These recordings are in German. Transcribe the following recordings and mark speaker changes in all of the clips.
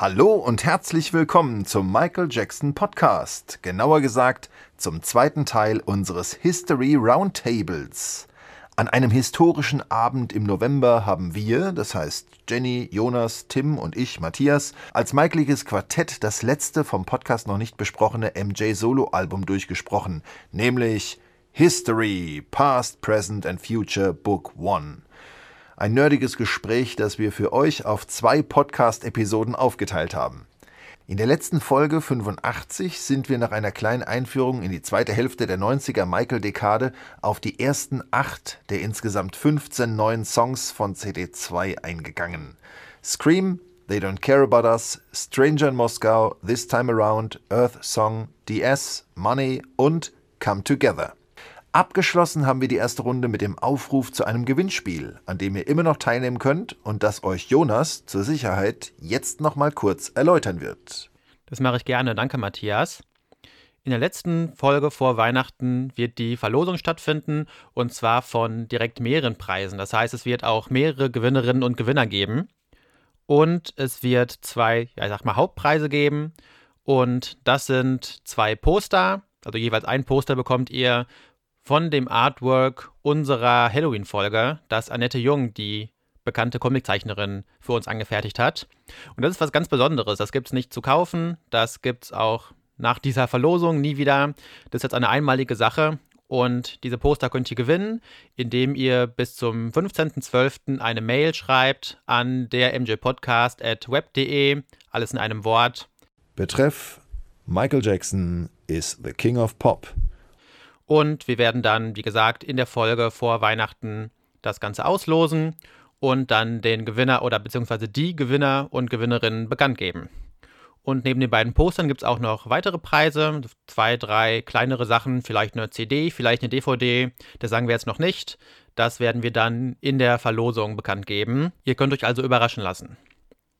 Speaker 1: Hallo und herzlich willkommen zum Michael Jackson Podcast, genauer gesagt zum zweiten Teil unseres History Roundtables. An einem historischen Abend im November haben wir, das heißt Jenny, Jonas, Tim und ich, Matthias, als Michaeliges Quartett das letzte vom Podcast noch nicht besprochene MJ Solo-Album durchgesprochen, nämlich History, Past, Present and Future Book One. Ein nerdiges Gespräch, das wir für euch auf zwei Podcast-Episoden aufgeteilt haben. In der letzten Folge 85 sind wir nach einer kleinen Einführung in die zweite Hälfte der 90er Michael-Dekade auf die ersten acht der insgesamt 15 neuen Songs von CD2 eingegangen. Scream, They Don't Care About Us, Stranger in Moscow, This Time Around, Earth Song, DS, Money und Come Together. Abgeschlossen haben wir die erste Runde mit dem Aufruf zu einem Gewinnspiel, an dem ihr immer noch teilnehmen könnt und das euch Jonas zur Sicherheit jetzt noch mal kurz erläutern wird.
Speaker 2: Das mache ich gerne, danke Matthias. In der letzten Folge vor Weihnachten wird die Verlosung stattfinden und zwar von direkt mehreren Preisen. Das heißt, es wird auch mehrere Gewinnerinnen und Gewinner geben und es wird zwei, ja, ich sag mal, Hauptpreise geben und das sind zwei Poster. Also jeweils ein Poster bekommt ihr von dem Artwork unserer Halloween-Folge, das Annette Jung, die bekannte Comiczeichnerin, für uns angefertigt hat. Und das ist was ganz Besonderes. Das gibt es nicht zu kaufen. Das gibt es auch nach dieser Verlosung nie wieder. Das ist jetzt eine einmalige Sache. Und diese Poster könnt ihr gewinnen, indem ihr bis zum 15.12. eine Mail schreibt an der mjpodcast at web.de. Alles in einem Wort.
Speaker 1: Betreff Michael Jackson is the King of Pop.
Speaker 2: Und wir werden dann, wie gesagt, in der Folge vor Weihnachten das Ganze auslosen und dann den Gewinner oder beziehungsweise die Gewinner und Gewinnerinnen bekannt geben. Und neben den beiden Postern gibt es auch noch weitere Preise, zwei, drei kleinere Sachen, vielleicht eine CD, vielleicht eine DVD, das sagen wir jetzt noch nicht. Das werden wir dann in der Verlosung bekannt geben. Ihr könnt euch also überraschen lassen.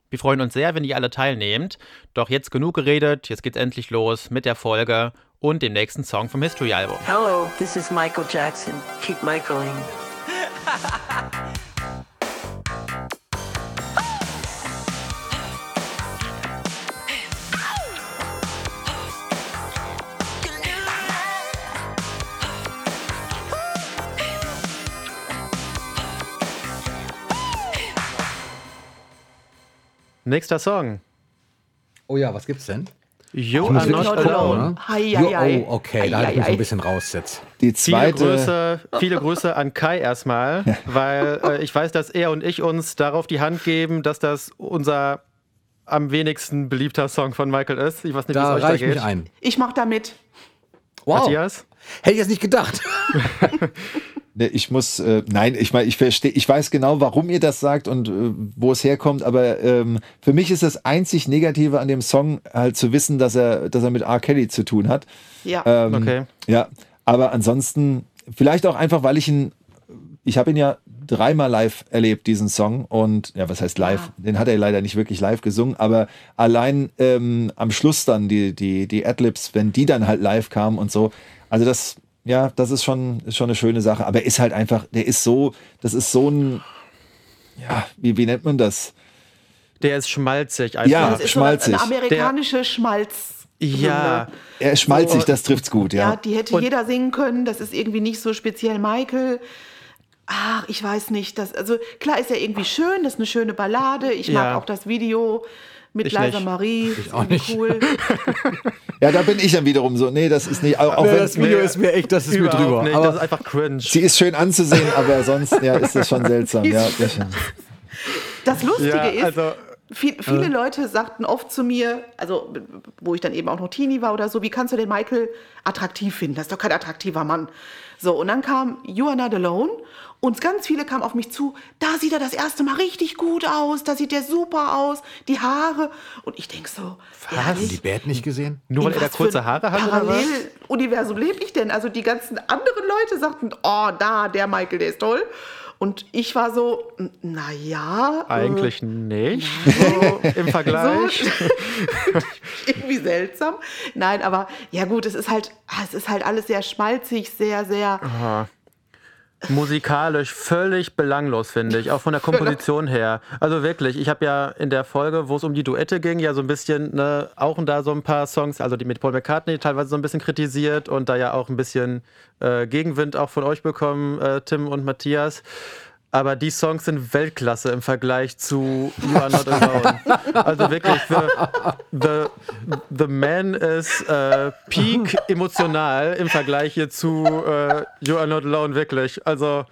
Speaker 2: Wir freuen uns sehr, wenn ihr alle teilnehmt. Doch jetzt genug geredet, jetzt geht's endlich los mit der Folge und dem nächsten Song vom History-Album.
Speaker 3: Hello, this is Michael Jackson. Keep Michaeling.
Speaker 2: Nächster Song.
Speaker 4: Oh ja, was gibt's denn?
Speaker 2: You are not alone.
Speaker 4: ne?
Speaker 3: Hi,
Speaker 4: Jo,
Speaker 3: hi, hi.
Speaker 4: oh, okay, da halte ich mich so ein bisschen raus jetzt.
Speaker 1: Die
Speaker 2: Viele
Speaker 1: zweite.
Speaker 2: Grüße, viele Grüße an Kai erstmal, weil äh, ich weiß, dass er und ich uns darauf die Hand geben, dass das unser am wenigsten beliebter Song von Michael ist. Ich weiß nicht, wie
Speaker 4: Da
Speaker 2: es euch da geht.
Speaker 4: mich ein.
Speaker 3: Ich mach da mit.
Speaker 4: Wow.
Speaker 2: Matthias?
Speaker 4: Hätte ich jetzt nicht gedacht.
Speaker 1: Ne, Ich muss, äh, nein, ich meine, ich verstehe, ich weiß genau, warum ihr das sagt und äh, wo es herkommt, aber ähm, für mich ist das einzig Negative an dem Song halt zu wissen, dass er, dass er mit R. Kelly zu tun hat.
Speaker 3: Ja.
Speaker 1: Ähm,
Speaker 2: Okay.
Speaker 1: Ja, aber ansonsten, vielleicht auch einfach, weil ich ihn, ich habe ihn ja dreimal live erlebt, diesen Song. Und ja, was heißt live?
Speaker 3: Ja.
Speaker 1: Den hat er leider nicht wirklich live gesungen, aber allein ähm, am Schluss dann die, die, die Adlibs, wenn die dann halt live kamen und so. Also das, ja, das ist schon, ist schon eine schöne Sache. Aber er ist halt einfach, der ist so, das ist so ein, ja, wie, wie nennt man das?
Speaker 2: Der ist schmalzig einfach.
Speaker 1: Ja,
Speaker 3: das ist
Speaker 1: schmalzig.
Speaker 3: So eine amerikanische Schmalz.
Speaker 2: Ja.
Speaker 1: Er ist schmalzig,
Speaker 2: So.
Speaker 1: das trifft's gut,
Speaker 3: Ja,
Speaker 1: ja.
Speaker 3: die hätte
Speaker 2: Und-
Speaker 3: jeder singen können. Das ist irgendwie nicht so speziell Michael. Ach, ich weiß nicht. Das, also klar ist ja irgendwie schön, das ist eine schöne Ballade. Ich mag
Speaker 2: Ja.
Speaker 3: auch das Video mit
Speaker 2: Ich
Speaker 3: Liza
Speaker 2: nicht.
Speaker 3: Marie.
Speaker 4: Ich auch nicht.
Speaker 3: Cool.
Speaker 1: Ja, da bin ich dann wiederum so, nee, das ist nicht, auch, auch wenn,
Speaker 4: das Video ist mir echt, das ist mir drüber.
Speaker 2: nicht. das ist
Speaker 4: Aber
Speaker 2: einfach cringe.
Speaker 1: Sie ist schön anzusehen, aber sonst ja, ist das schon seltsam. Ja, das
Speaker 3: Lustige
Speaker 2: ja,
Speaker 3: ist,
Speaker 2: also,
Speaker 3: Viel, viele Leute sagten oft zu mir, also wo ich dann eben auch noch Teenie war oder so, wie kannst du den Michael attraktiv finden? Das ist doch kein attraktiver Mann. So, und dann kam You Are Not Alone und ganz viele kamen auf mich zu, da sieht er das erste Mal richtig gut aus, da sieht er super aus, die Haare. Und ich denke so,
Speaker 4: haben die? Band nicht gesehen?
Speaker 2: nur weil er da
Speaker 3: was
Speaker 2: kurze Haare hat oder was?
Speaker 3: Paralleluniversum lebe ich denn? Also die ganzen anderen Leute sagten, oh, da, der Michael, der ist toll. Und ich war so, naja.
Speaker 2: Eigentlich nicht. So, Im Vergleich.
Speaker 3: irgendwie seltsam. Nein, aber ja gut, es ist halt, ah, es ist halt alles sehr schmalzig, sehr, sehr.
Speaker 2: Musikalisch völlig belanglos, finde ich, auch von der Komposition her. Also wirklich, ich habe ja in der Folge, wo es um die Duette ging, ja so ein bisschen, ne, auch da so ein paar Songs, also die mit Paul McCartney teilweise so ein bisschen kritisiert und da ja auch ein bisschen äh, Gegenwind auch von euch bekommen, äh, Tim und Matthias. Aber die Songs sind Weltklasse im Vergleich zu You Are Not Alone. Also wirklich, the, the, the Man ist äh, peak emotional im Vergleich hier zu äh, You Are Not Alone, wirklich. Also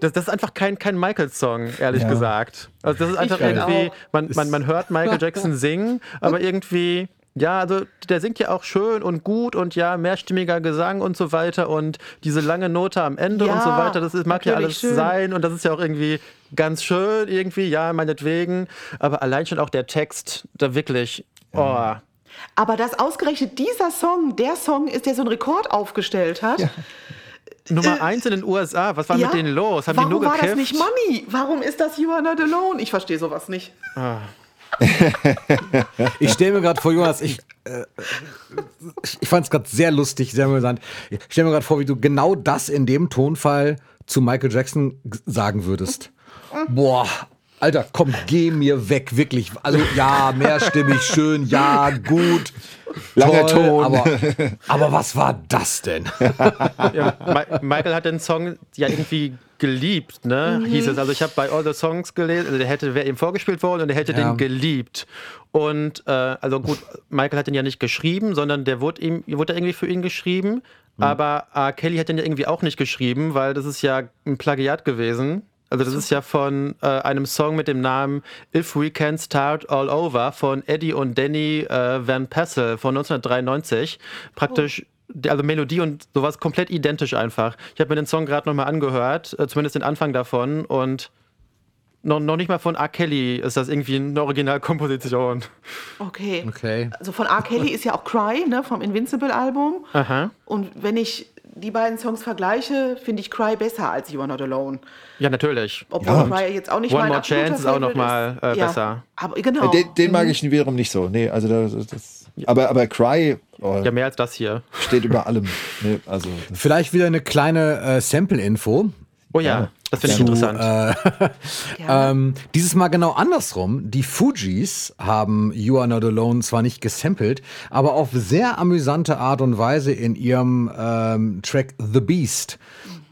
Speaker 2: das, das ist einfach kein, kein Michael-Song, ehrlich
Speaker 1: Ja.
Speaker 2: gesagt. Also das ist einfach irgendwie, man, man, man hört Michael Jackson singen, aber irgendwie, ja, also der singt ja auch schön und gut und ja, mehrstimmiger Gesang und so weiter und diese lange Note am Ende und
Speaker 3: Ja,
Speaker 2: so weiter, das ist, mag ja alles
Speaker 3: schön.
Speaker 2: sein und das ist ja auch irgendwie ganz schön, irgendwie, ja, meinetwegen, aber allein schon auch der Text, da wirklich, oh.
Speaker 3: Aber dass ausgerechnet dieser Song der Song ist, der so einen Rekord aufgestellt hat.
Speaker 2: Nummer eins in den USA, was war
Speaker 3: Ja?
Speaker 2: mit denen los? Haben
Speaker 3: Warum
Speaker 2: die nur
Speaker 3: war
Speaker 2: gekifft?
Speaker 3: das nicht Money? Warum ist das You Are Not Alone? Ich verstehe sowas nicht.
Speaker 4: Ich stelle mir gerade vor, Jonas, ich, äh, ich fand es gerade sehr lustig, sehr amüsant. Ich stelle mir gerade vor, wie du genau das in dem Tonfall zu Michael Jackson sagen würdest. Boah, Alter, komm, geh mir weg, wirklich. Also ja, mehrstimmig, schön, ja, gut.
Speaker 1: Langer
Speaker 4: toll,
Speaker 1: Ton.
Speaker 4: Aber, aber was war das denn?
Speaker 2: Ja, Mi- Michael hat den Song ja irgendwie geliebt, ne? Hieß es. Also ich habe bei All the Songs gelesen, also der hätte wäre ihm vorgespielt worden und er hätte
Speaker 4: Ja.
Speaker 2: den geliebt. Und äh, also gut, Michael hat den ja nicht geschrieben, sondern der wurde ihm wurde irgendwie für ihn geschrieben. Aber R. Kelly hat den ja irgendwie auch nicht geschrieben, weil das ist ja ein Plagiat gewesen. Also das ist ja von äh, einem Song mit dem Namen If We Can Start All Over von Eddie und Danny äh, Van Pessel von 1993. Praktisch, die- also Melodie und sowas komplett identisch einfach. Ich habe mir den Song gerade nochmal angehört, äh, zumindest den Anfang davon und noch, noch nicht mal von R. Kelly ist das irgendwie eine Originalkomposition.
Speaker 3: Okay.
Speaker 4: Okay.
Speaker 3: Also von R. Kelly ist ja auch Cry, ne, vom Invincible-Album.
Speaker 2: Aha.
Speaker 3: Und wenn ich die beiden Songs vergleiche, finde ich Cry besser als You Are Not Alone.
Speaker 2: Ja, natürlich.
Speaker 3: Obwohl
Speaker 1: Ja.
Speaker 3: Cry jetzt auch nicht
Speaker 2: One
Speaker 3: mein
Speaker 2: More Chance ist auch noch
Speaker 3: Favorite
Speaker 2: mal,
Speaker 3: ist.
Speaker 2: äh,
Speaker 3: ja.
Speaker 2: besser.
Speaker 3: Aber genau.
Speaker 1: Äh, Den, den mag ich wiederum nicht so. Nee, also das, das aber, aber Cry oh,
Speaker 2: Ja, mehr als das hier.
Speaker 1: steht über allem. Nee, also das,
Speaker 4: Vielleicht wieder eine kleine äh, Sample-Info.
Speaker 2: Oh ja, das finde ich
Speaker 4: Zu,
Speaker 2: interessant.
Speaker 3: Ja.
Speaker 4: Ähm, dieses Mal genau andersrum. Die Fujis haben You Are Not Alone zwar nicht gesampelt, aber auf sehr amüsante Art und Weise in ihrem ähm, Track The Beast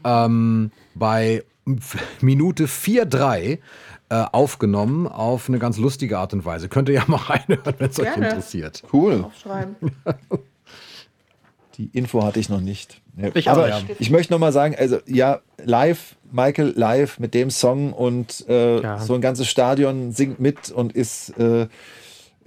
Speaker 4: ähm, bei Minute 4,3 äh, aufgenommen auf eine ganz lustige Art und Weise. Könnt ihr ja mal reinhören, wenn es euch interessiert.
Speaker 1: cool.
Speaker 3: Aufschreiben.
Speaker 1: Die Info hatte ich noch nicht.
Speaker 2: Ich
Speaker 1: aber
Speaker 2: nicht.
Speaker 1: ich möchte noch mal sagen, also ja, live, Michael live mit dem Song und äh,
Speaker 2: Ja.
Speaker 1: so ein ganzes Stadion singt mit und ist äh,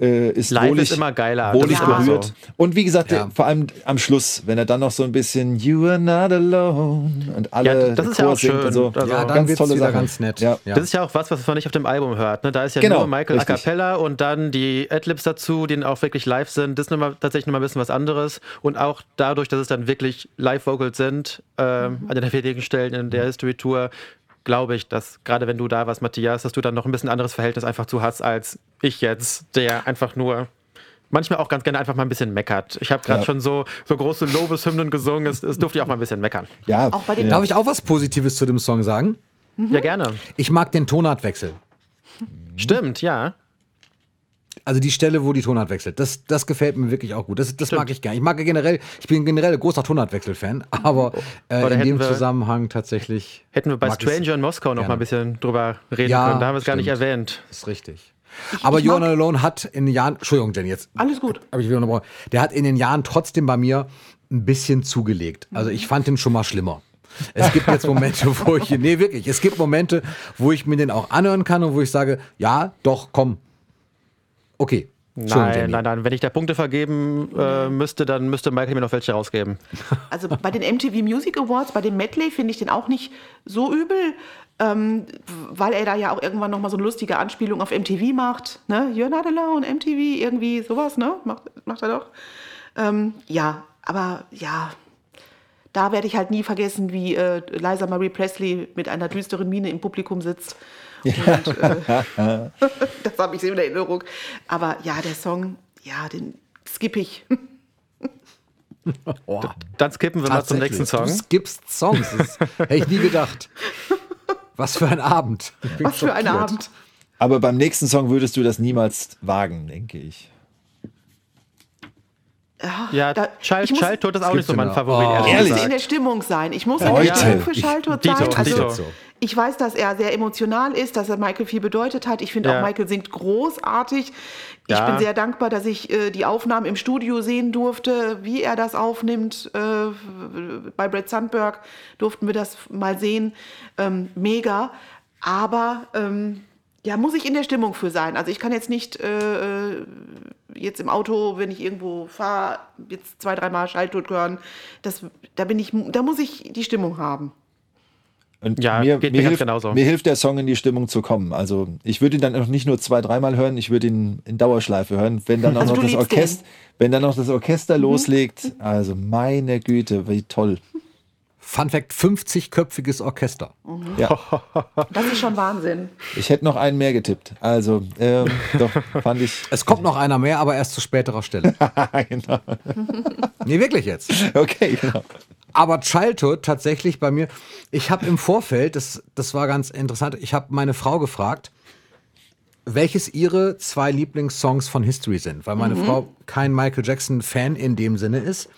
Speaker 1: äh, ist
Speaker 2: Live
Speaker 1: wohlig,
Speaker 2: ist immer geiler.
Speaker 1: wohlig
Speaker 2: immer
Speaker 1: berührt.
Speaker 2: so.
Speaker 1: Und wie gesagt,
Speaker 4: Ja.
Speaker 1: vor allem am Schluss, wenn er dann noch so ein bisschen You are not alone und alle
Speaker 2: Ja, das ist ja
Speaker 1: Chor
Speaker 2: auch
Speaker 1: singt
Speaker 2: schön.
Speaker 1: und so.
Speaker 2: Also-
Speaker 4: Ja, dann
Speaker 1: ganz tolle
Speaker 4: wieder
Speaker 1: Sache.
Speaker 4: ganz nett.
Speaker 1: Ja.
Speaker 4: Ja.
Speaker 2: Das ist ja auch was, was man nicht auf dem Album hört. Ne? Da ist ja
Speaker 1: Genau,
Speaker 2: nur Michael a
Speaker 1: richtig.
Speaker 2: cappella und dann die Adlibs dazu, die dann auch wirklich live sind. Das ist nochmal, tatsächlich nochmal ein bisschen was anderes. Und auch dadurch, dass es dann wirklich Live-Vocals sind, ähm, an den wenigen Stellen in der History Tour, glaube ich, dass gerade wenn du da warst, Matthias, dass du dann noch ein bisschen anderes Verhältnis einfach zu hast als ich jetzt, der einfach nur manchmal auch ganz gerne einfach mal ein bisschen meckert. Ich habe gerade
Speaker 1: Ja.
Speaker 2: schon so, so große Lobeshymnen gesungen, es, es durfte ich auch mal ein bisschen meckern.
Speaker 1: Ja,
Speaker 3: Auch bei den-
Speaker 1: ja.
Speaker 4: Darf ich auch was Positives zu dem Song sagen?
Speaker 2: Ja, gerne.
Speaker 4: Ich mag den Tonartwechsel.
Speaker 2: Stimmt, ja.
Speaker 4: Also die Stelle, wo die Tonart wechselt, das, das gefällt mir wirklich auch gut. Das, das mag ich gerne. Ich mag generell, ich bin generell ein großer Tonartwechsel-Fan, aber äh,
Speaker 2: Oder
Speaker 4: in dem
Speaker 2: wir-
Speaker 4: Zusammenhang tatsächlich.
Speaker 2: Hätten wir bei. Stranger in Moskau noch
Speaker 4: gerne.
Speaker 2: mal ein bisschen drüber reden
Speaker 4: Ja,
Speaker 2: können. Da haben wir es gar nicht erwähnt.
Speaker 4: Das ist richtig. aber
Speaker 3: ich mag-
Speaker 4: Not Alone hat in den Jahren, Entschuldigung, Jenny, jetzt
Speaker 3: Alles gut.
Speaker 4: ich wieder. Der hat in den Jahren trotzdem bei mir ein bisschen zugelegt. Also ich fand den schon mal schlimmer. Es gibt jetzt Momente, wo ich, nee, wirklich, es gibt Momente, wo ich mir den auch anhören kann und wo ich sage, ja, doch, komm. Okay.
Speaker 2: Nein, nein, nein. Wenn ich da Punkte vergeben äh, müsste, dann müsste Michael mir noch welche rausgeben.
Speaker 3: Also bei den MTV Music Awards, bei dem Medley finde ich den auch nicht so übel, ähm, weil er da ja auch irgendwann nochmal so eine lustige Anspielung auf MTV macht. Ne? You're not alone, MTV, irgendwie sowas, ne? Macht, macht er doch. Ähm, ja, aber ja, da werde ich halt nie vergessen, wie äh, Liza Marie Presley mit einer düsteren Miene im Publikum sitzt. Und, äh, das habe ich so in Erinnerung. Aber ja, der Song, ja, den skippe ich.
Speaker 4: Oh,
Speaker 2: Dann skippen wir mal zum nächsten Song.
Speaker 4: Du skippst Songs. Das hätte ich nie gedacht. Was für ein Abend.
Speaker 3: Was für ein. Abend.
Speaker 1: Aber beim nächsten Song würdest du das niemals wagen, denke ich.
Speaker 2: Ja,
Speaker 3: Da- ich muss-
Speaker 2: Childhood ist auch nicht so mein Favorit,
Speaker 4: genau.
Speaker 2: ehrlich
Speaker 4: Oh.
Speaker 3: Ich muss in der. Stimmung sein. Ich muss in
Speaker 1: Leute.
Speaker 3: der Stimmung für
Speaker 2: Dito,
Speaker 3: sein.
Speaker 4: Jetzt so.
Speaker 3: Ich weiß, dass er sehr emotional ist, dass er Michael viel bedeutet hat. Ich finde
Speaker 2: Ja.
Speaker 3: auch, Michael singt großartig. Ich
Speaker 2: Ja.
Speaker 3: bin sehr dankbar, dass ich äh, die Aufnahmen im Studio sehen durfte, wie er das aufnimmt. Äh, bei Brad Sandberg durften wir das mal sehen. Ähm, mega. Aber ähm, ja, muss ich in der Stimmung für sein. Also ich kann jetzt nicht äh, äh, jetzt im Auto, wenn ich irgendwo fahre, jetzt zwei, dreimal Schalltod hören. Das, da bin ich, da muss ich die Stimmung haben.
Speaker 1: Und
Speaker 2: Ja,
Speaker 1: mir,
Speaker 2: geht
Speaker 1: mir,
Speaker 2: mir ganz
Speaker 1: hilft,
Speaker 2: genauso.
Speaker 1: mir hilft der Song in die Stimmung zu kommen. Also ich würde ihn dann auch nicht nur zwei, dreimal hören, ich würde ihn in Dauerschleife hören. Wenn dann auch
Speaker 3: Also
Speaker 1: noch das Orchester, wenn dann noch das Orchester
Speaker 2: Mhm.
Speaker 1: loslegt, also meine Güte, wie toll.
Speaker 4: Fun Fact: 50-köpfiges Orchester.
Speaker 1: Ja,
Speaker 3: Das ist schon Wahnsinn.
Speaker 1: ich hätte noch einen mehr getippt. Also ähm, doch fand ich.
Speaker 4: Es kommt noch einer mehr, aber erst zu späterer Stelle.
Speaker 1: genau.
Speaker 4: Nee, wirklich jetzt.
Speaker 1: Okay, genau.
Speaker 4: Aber Childhood tatsächlich bei mir, ich habe im Vorfeld, das, das war ganz interessant, ich habe meine Frau gefragt, welches ihre zwei Lieblingssongs von History sind, weil meine Frau kein Michael Jackson-Fan in dem Sinne ist.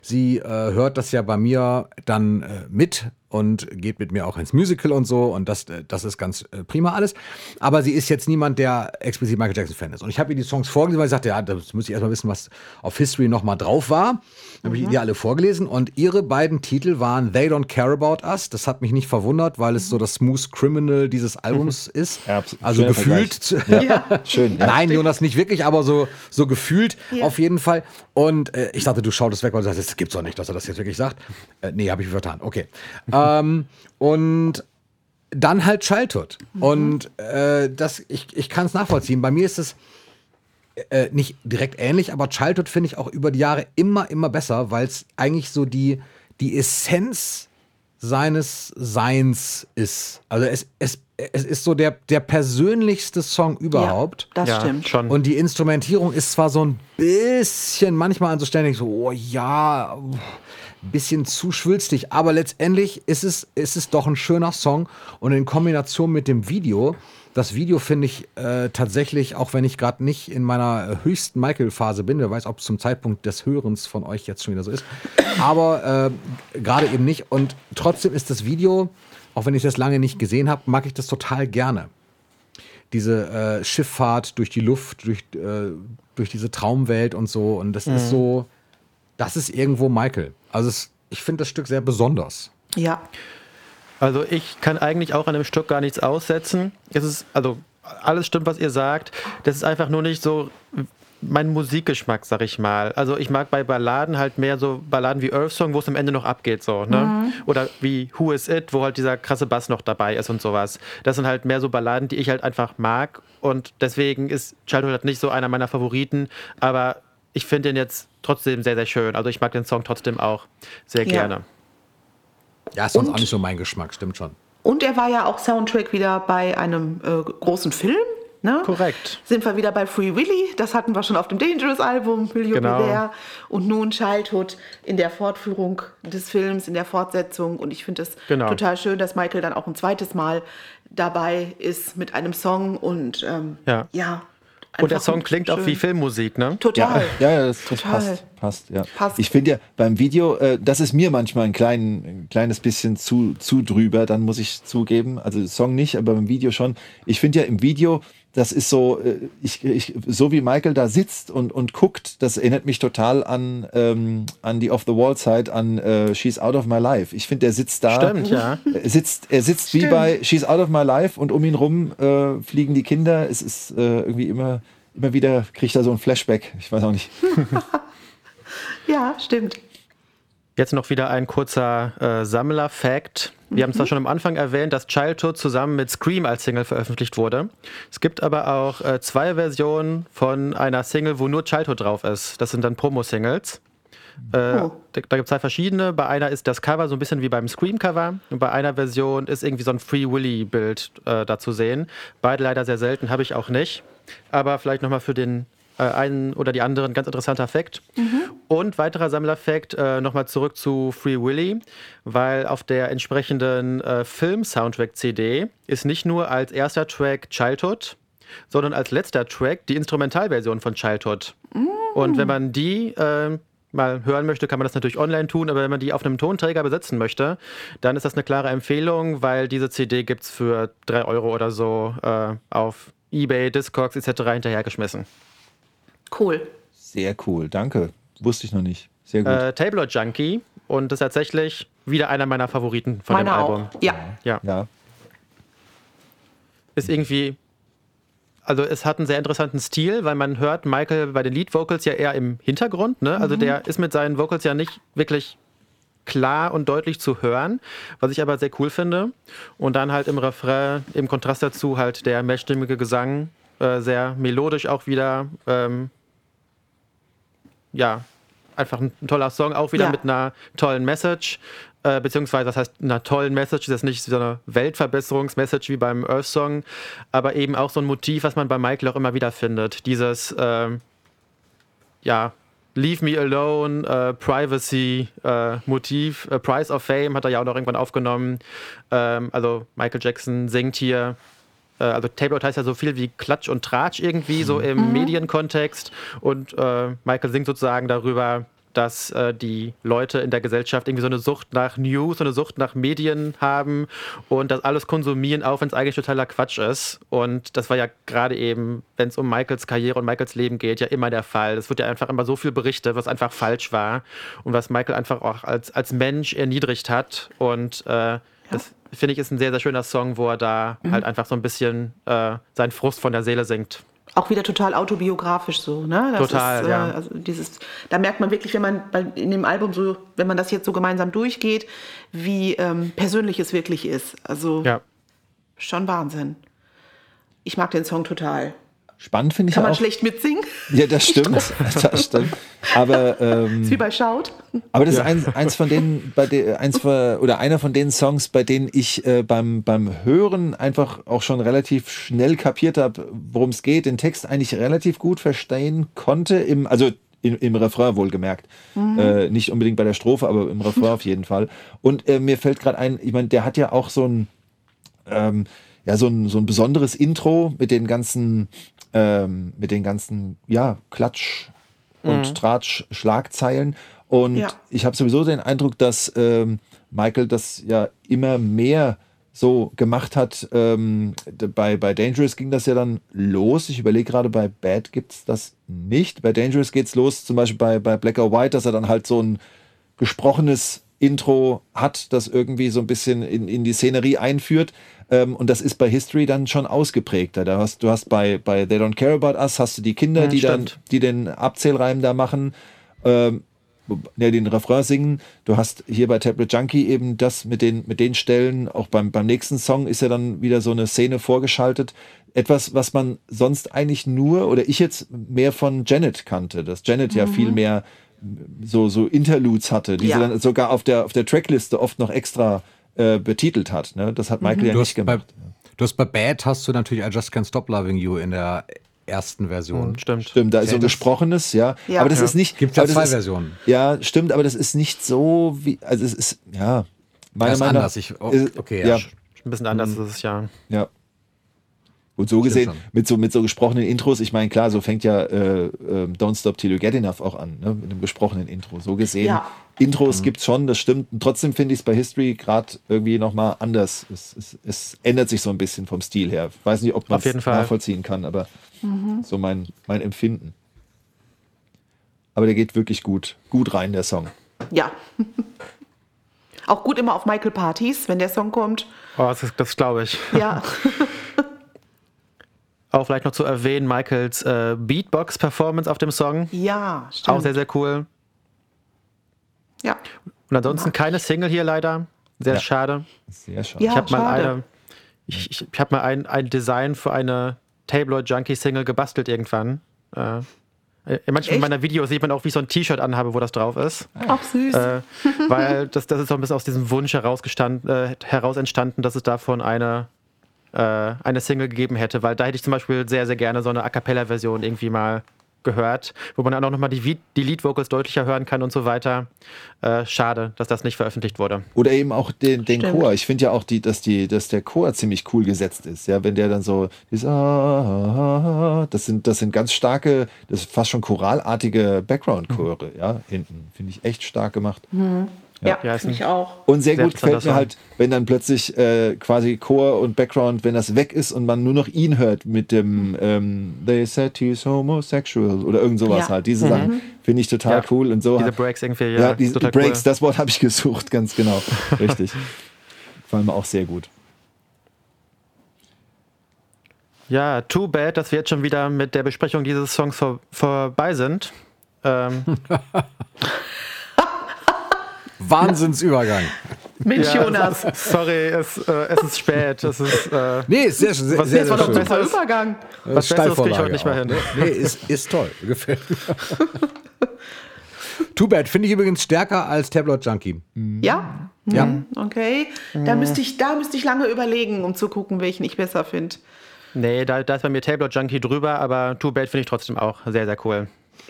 Speaker 4: Sie äh, hört das ja bei mir dann äh, mit und geht mit mir auch ins Musical und so und das, äh, das ist ganz äh, prima alles. Aber sie ist jetzt niemand, der explizit Michael Jackson-Fan ist. Und ich habe ihr die Songs vorgelesen, weil ich sagte, ja, das muss ich erstmal wissen, was auf History nochmal drauf war. Dann habe ich die alle vorgelesen und ihre beiden Titel waren They Don't Care About Us. Das hat mich nicht verwundert, weil es so das Smooth Criminal dieses Albums ist.
Speaker 1: Ja,
Speaker 4: also gefühlt.
Speaker 1: Vergleich. Ja, schön. Ja.
Speaker 4: Nein, Jonas, nicht wirklich, aber so, so gefühlt auf jeden Fall. Und äh, ich dachte, du schaust es weg, weil du sagst, das gibt's doch nicht, dass er das jetzt wirklich sagt. Äh, nee, habe ich vertan. Okay. Ähm, und dann halt Childhood. Und äh, das, ich, ich kann es nachvollziehen. Bei mir ist es äh, nicht direkt ähnlich, aber Childhood finde ich auch über die Jahre immer, immer besser, weil es eigentlich so die, die Essenz seines Seins ist. Also es, es, es ist so der, der persönlichste Song überhaupt.
Speaker 3: Ja, das
Speaker 2: ja,
Speaker 3: stimmt.
Speaker 2: schon.
Speaker 4: Und die Instrumentierung ist zwar so ein bisschen, manchmal so ständig so, oh ja, ein bisschen zu schwülstig, aber letztendlich ist es, ist es doch ein schöner Song und in Kombination mit dem Video, das Video finde ich äh, tatsächlich, auch wenn ich gerade nicht in meiner höchsten Michael-Phase bin, wer weiß, ob es zum Zeitpunkt des Hörens von euch jetzt schon wieder so ist, aber äh, gerade eben nicht und trotzdem ist das Video, auch wenn ich das lange nicht gesehen habe, mag ich das total gerne diese äh, Schifffahrt durch die Luft, durch, äh, durch diese Traumwelt und so. Und das ist so, das ist irgendwo Michael. Also es, ich finde das Stück sehr besonders.
Speaker 3: Ja.
Speaker 2: Also ich kann eigentlich auch an dem Stück gar nichts aussetzen. Es ist, also alles stimmt, was ihr sagt. Das ist einfach nur nicht so mein Musikgeschmack, sag ich mal. Also ich mag bei Balladen halt mehr so Balladen wie Earth Song, wo es am Ende noch abgeht, so, ne? Oder wie Who Is It, wo halt dieser krasse Bass noch dabei ist und sowas. Das sind halt mehr so Balladen, die ich halt einfach mag und deswegen ist Childhood halt nicht so einer meiner Favoriten, aber ich finde den jetzt trotzdem sehr, sehr schön. Also ich mag den Song trotzdem auch sehr
Speaker 3: Ja.
Speaker 2: gerne.
Speaker 4: Ja, ist sonst
Speaker 3: Und-
Speaker 4: auch nicht so mein Geschmack, stimmt schon.
Speaker 3: Und er war ja auch Soundtrack wieder bei einem äh, großen Film. Ne?
Speaker 2: Korrekt.
Speaker 3: Sind wir wieder bei Free Willy, das hatten wir schon auf dem Dangerous Album, Will You
Speaker 2: Genau.
Speaker 3: Und nun Childhood in der Fortführung des Films, in der Fortsetzung. Und ich finde es
Speaker 2: Genau.
Speaker 3: total schön, dass Michael dann auch ein zweites Mal dabei ist mit einem Song. Und ähm,
Speaker 2: Ja.
Speaker 3: ja
Speaker 2: Und der Song klingt auch
Speaker 3: schön.
Speaker 2: wie Filmmusik, ne?
Speaker 3: Total.
Speaker 1: Ja, ja, das, das
Speaker 3: Total.
Speaker 1: passt. passt, ja.
Speaker 3: Passt.
Speaker 1: Ich finde ja beim Video, äh, das ist mir manchmal ein, klein, ein kleines bisschen zu, zu drüber, dann muss ich zugeben. Also Song nicht, aber beim Video schon. Ich finde ja im Video, das ist so, äh, ich, ich, so wie Michael da sitzt und, und guckt, das erinnert mich total an, ähm, an die Off-the-Wall-Zeit, an äh, She's Out of My Life. Ich finde, der sitzt da.
Speaker 2: Stimmt, ja.
Speaker 1: Er sitzt, er sitzt wie
Speaker 3: Stimmt.
Speaker 1: bei She's Out of My Life und um ihn rum äh, fliegen die Kinder. Es ist äh, irgendwie immer, immer wieder, kriegt er so ein Flashback. Ich weiß auch nicht.
Speaker 3: Ja, stimmt.
Speaker 2: Jetzt noch wieder ein kurzer äh, Sammler-Fact. Wir haben zwar schon am Anfang erwähnt, dass Childhood zusammen mit Scream als Single veröffentlicht wurde. Es gibt aber auch äh, zwei Versionen von einer Single, wo nur Childhood drauf ist. Das sind dann Promo-Singles. Äh,
Speaker 3: Oh.
Speaker 2: Da, da gibt es zwei verschiedene. Bei einer ist das Cover so ein bisschen wie beim Scream-Cover und bei einer Version ist irgendwie so ein Free Willy-Bild äh, da zu sehen. Beide leider sehr selten, habe ich auch nicht. Aber vielleicht nochmal für den äh, einen oder die anderen ganz interessanter Fakt. Und weiterer Sammlerfakt, äh, nochmal zurück zu Free Willy, weil auf der entsprechenden äh, Film-Soundtrack-CD ist nicht nur als erster Track Childhood, sondern als letzter Track die Instrumentalversion von Childhood. Mm. Und wenn man die äh, mal hören möchte, kann man das natürlich online tun, aber wenn man die auf einem Tonträger besitzen möchte, dann ist das eine klare Empfehlung, weil diese CD gibt es für 3 Euro oder so äh, auf Ebay, Discogs etc. hinterhergeschmissen.
Speaker 3: Cool.
Speaker 1: Sehr cool, danke. Wusste ich noch nicht. Sehr gut.
Speaker 2: Äh, Tabloid Junkie und das ist tatsächlich wieder einer meiner Favoriten von
Speaker 3: Meine
Speaker 2: dem
Speaker 3: auch.
Speaker 2: Album.
Speaker 3: Ja.
Speaker 2: Ja.
Speaker 1: ja.
Speaker 2: Ist irgendwie. Also es hat einen sehr interessanten Stil, weil man hört Michael bei den Lead Vocals ja eher im Hintergrund. Ne? Also der ist mit seinen Vocals ja nicht wirklich klar und deutlich zu hören, was ich aber sehr cool finde. Und dann halt im Refrain, im Kontrast dazu halt der mehrstimmige Gesang, äh, sehr melodisch auch wieder. Ähm, ja, einfach ein, ein toller Song, auch wieder
Speaker 3: Ja.
Speaker 2: mit einer tollen Message. Äh, beziehungsweise, das heißt, einer tollen Message, das ist nicht so eine Weltverbesserungsmessage wie beim Earth Song, aber eben auch so ein Motiv, was man bei Michael auch immer wieder findet. Dieses, ähm, ja, Leave Me Alone, äh, Privacy äh, Motiv, äh, Price of Fame hat er ja auch noch irgendwann aufgenommen. Ähm, also Michael Jackson singt hier, äh, also Tabloid heißt ja so viel wie Klatsch und Tratsch irgendwie, so im Medienkontext. Und äh, Michael singt sozusagen darüber, dass äh, die Leute in der Gesellschaft irgendwie so eine Sucht nach News, so eine Sucht nach Medien haben und das alles konsumieren, auch wenn es eigentlich totaler Quatsch ist. Und das war ja gerade eben, wenn es um Michaels Karriere und Michaels Leben geht, ja immer der Fall. Es wird ja einfach immer so viel berichtet, was einfach falsch war und was Michael einfach auch als, als Mensch erniedrigt hat. Und äh, das finde ich ist ein sehr, sehr schöner Song, wo er da halt einfach so ein bisschen äh, seinen Frust von der Seele singt.
Speaker 3: Auch wieder total autobiografisch so, ne? Das
Speaker 2: Total,
Speaker 3: ist, äh,
Speaker 2: ja.
Speaker 3: Also dieses, da merkt man wirklich, wenn man bei, in dem Album so, wenn man das jetzt so gemeinsam durchgeht, wie ähm, persönlich es wirklich ist. Also
Speaker 2: Ja.
Speaker 3: schon Wahnsinn. Ich mag den Song total.
Speaker 1: Spannend finde ich
Speaker 3: Kann man
Speaker 1: auch.
Speaker 3: schlecht mitsingen?
Speaker 1: Ja, das stimmt. Das stimmt. Aber, ähm,
Speaker 3: Ist wie bei Schaut.
Speaker 1: aber das ist eins, eins von denen, bei de, eins von, oder einer von den Songs, bei denen ich äh, beim, beim Hören einfach auch schon relativ schnell kapiert habe, worum es geht, den Text eigentlich relativ gut verstehen konnte. Im, also im, im Refrain wohlgemerkt. Äh, nicht unbedingt bei der Strophe, aber im Refrain auf jeden Fall. Und äh, mir fällt gerade ein, ich meine, der hat ja auch so ein, ähm, ja, so ein, so ein besonderes Intro mit den ganzen, ähm, mit den ganzen, ja, Klatsch- und Tratsch-Schlagzeilen. Und
Speaker 3: Ja.
Speaker 1: ich habe sowieso den Eindruck, dass ähm, Michael das ja immer mehr so gemacht hat. Ähm, bei, bei Dangerous ging das ja dann los. Ich überlege gerade, bei Bad gibt es das nicht. Bei Dangerous geht's los, zum Beispiel bei, bei Black or White, dass er dann halt so ein gesprochenes Intro hat, das irgendwie so ein bisschen in, in die Szenerie einführt. Ähm, und das ist bei History dann schon ausgeprägter. Da hast, du hast bei, bei They Don't Care About Us hast du die Kinder,
Speaker 2: Ja,
Speaker 1: die, dann, die den Abzählreim da machen. Ähm, ja, den Refrain singen. Du hast hier bei Tablet Junkie eben das mit den, mit den Stellen, auch beim, beim nächsten Song ist ja dann wieder so eine Szene vorgeschaltet. Etwas, was man sonst eigentlich nur, oder ich jetzt mehr von Janet kannte, dass Janet ja viel mehr so, so Interludes hatte, die
Speaker 3: Ja.
Speaker 1: sie dann sogar auf der, auf der Trackliste oft noch extra äh, betitelt hat. Ne? Das hat Michael ja
Speaker 4: Du
Speaker 1: nicht
Speaker 4: hast, bei,
Speaker 1: gemacht.
Speaker 4: du hast bei Bad hast du natürlich I Just Can't Stop Loving You in der ersten Version.
Speaker 2: Stimmt.
Speaker 1: Stimmt, da ist so
Speaker 4: das-
Speaker 1: gesprochenes, ja.
Speaker 3: Ja.
Speaker 1: Aber das
Speaker 3: Ja.
Speaker 1: ist nicht.
Speaker 4: Gibt ja zwei
Speaker 1: ist,
Speaker 4: Versionen.
Speaker 1: Ja, stimmt, aber das ist nicht so wie, also es ist, ja, meiner
Speaker 4: ist
Speaker 1: Meinung nach.
Speaker 4: anders. Ich- oh,
Speaker 1: ist-
Speaker 4: okay,
Speaker 1: ja,
Speaker 4: ja.
Speaker 1: ja,
Speaker 2: Ein bisschen anders ist es ja.
Speaker 1: ja. Und so gesehen, mit so, mit so gesprochenen Intros, ich meine, klar, so fängt ja äh, äh, Don't Stop Till You Get Enough auch an, ne? mit einem gesprochenen Intro. So gesehen,
Speaker 3: Ja.
Speaker 1: Intros gibt's schon, das stimmt. Und trotzdem finde ich es bei History gerade irgendwie nochmal anders. Es, es, es ändert sich so ein bisschen vom Stil her. Ich weiß nicht, ob man
Speaker 2: Auf jeden
Speaker 1: es
Speaker 2: Fall.
Speaker 1: nachvollziehen kann, aber so mein, mein Empfinden. Aber der geht wirklich gut, gut rein, der Song.
Speaker 3: Ja. Auch gut immer auf Michael Partys, wenn der Song kommt.
Speaker 2: Oh, das, ist- das glaube ich.
Speaker 3: Ja.
Speaker 2: Auch vielleicht noch zu erwähnen, Michaels äh, Beatbox-Performance auf dem Song.
Speaker 3: Ja,
Speaker 2: Auch
Speaker 3: stimmt.
Speaker 2: sehr, sehr cool.
Speaker 3: ja.
Speaker 2: Und ansonsten keine Single hier leider. Sehr
Speaker 1: Ja.
Speaker 2: schade.
Speaker 1: Sehr schade.
Speaker 3: Ja.
Speaker 2: Ich habe mal eine, ich, ich, ich habe mal ein, ein Design für eine Tabloid Junkie Single gebastelt irgendwann. Äh, in manchen
Speaker 3: Echt?
Speaker 2: meiner Videos sieht man auch, wie ich so ein T-Shirt anhabe, wo das drauf ist.
Speaker 3: Auch süß.
Speaker 2: Äh, weil das, das ist so ein bisschen aus diesem Wunsch äh, heraus entstanden, dass es davon eine, äh, eine Single gegeben hätte. Weil da hätte ich zum Beispiel sehr, sehr gerne so eine A Cappella-Version irgendwie mal gehört, wo man dann auch nochmal die, die Lead-Vocals deutlicher hören kann und so weiter. Äh, schade, dass das nicht veröffentlicht wurde.
Speaker 1: Oder eben auch den, den Chor. Ich finde ja auch, die, dass, die, dass der Chor ziemlich cool gesetzt ist. Ja, wenn der dann so dieses, ah, das sind, das sind ganz starke, das ist fast schon choralartige Background-Chöre, ja, hinten. Finde ich echt stark gemacht.
Speaker 3: Mhm. Ja,
Speaker 2: Ja,
Speaker 3: ich auch.
Speaker 1: Und sehr,
Speaker 2: Sehr
Speaker 1: gut gefällt mir halt, wenn dann plötzlich äh, quasi Chor und Background, wenn das weg ist und man nur noch ihn hört mit dem ähm, They said he's homosexual oder irgend sowas
Speaker 3: Ja.
Speaker 1: halt. Diese Sachen finde ich total
Speaker 2: Ja.
Speaker 1: cool und so.
Speaker 2: Diese Breaks irgendwie, ja,
Speaker 1: ja, diese
Speaker 2: total
Speaker 1: Breaks,
Speaker 2: cool.
Speaker 1: das Wort habe ich gesucht, ganz genau. Richtig. Gefallen mir auch sehr gut.
Speaker 2: Ja, too bad, dass wir jetzt schon wieder mit der Besprechung dieses Songs vor, vorbei sind. Ähm,
Speaker 4: Wahnsinnsübergang.
Speaker 3: Mensch,
Speaker 2: ja,
Speaker 3: Jonas.
Speaker 2: es- Sorry, es, äh, es ist spät. Es ist, äh,
Speaker 4: Nee, ist sehr, sehr,
Speaker 2: Was
Speaker 4: sehr, sehr
Speaker 2: war doch
Speaker 4: schön.
Speaker 2: besser?
Speaker 3: Übergang.
Speaker 2: was Besseres kriege ich heute nicht mehr hin.
Speaker 4: ne? Nee, ist, ist toll. Gefällt mir. Too Bad finde ich übrigens stärker als Tabloid Junkie.
Speaker 3: Ja?
Speaker 4: Ja.
Speaker 3: Mhm, Okay. Da müsste ich, da müsste ich lange überlegen, um zu gucken, welchen ich besser finde.
Speaker 2: Nee, da, da ist bei mir Tablet Junkie drüber, aber Too Bad finde ich trotzdem auch sehr, sehr cool.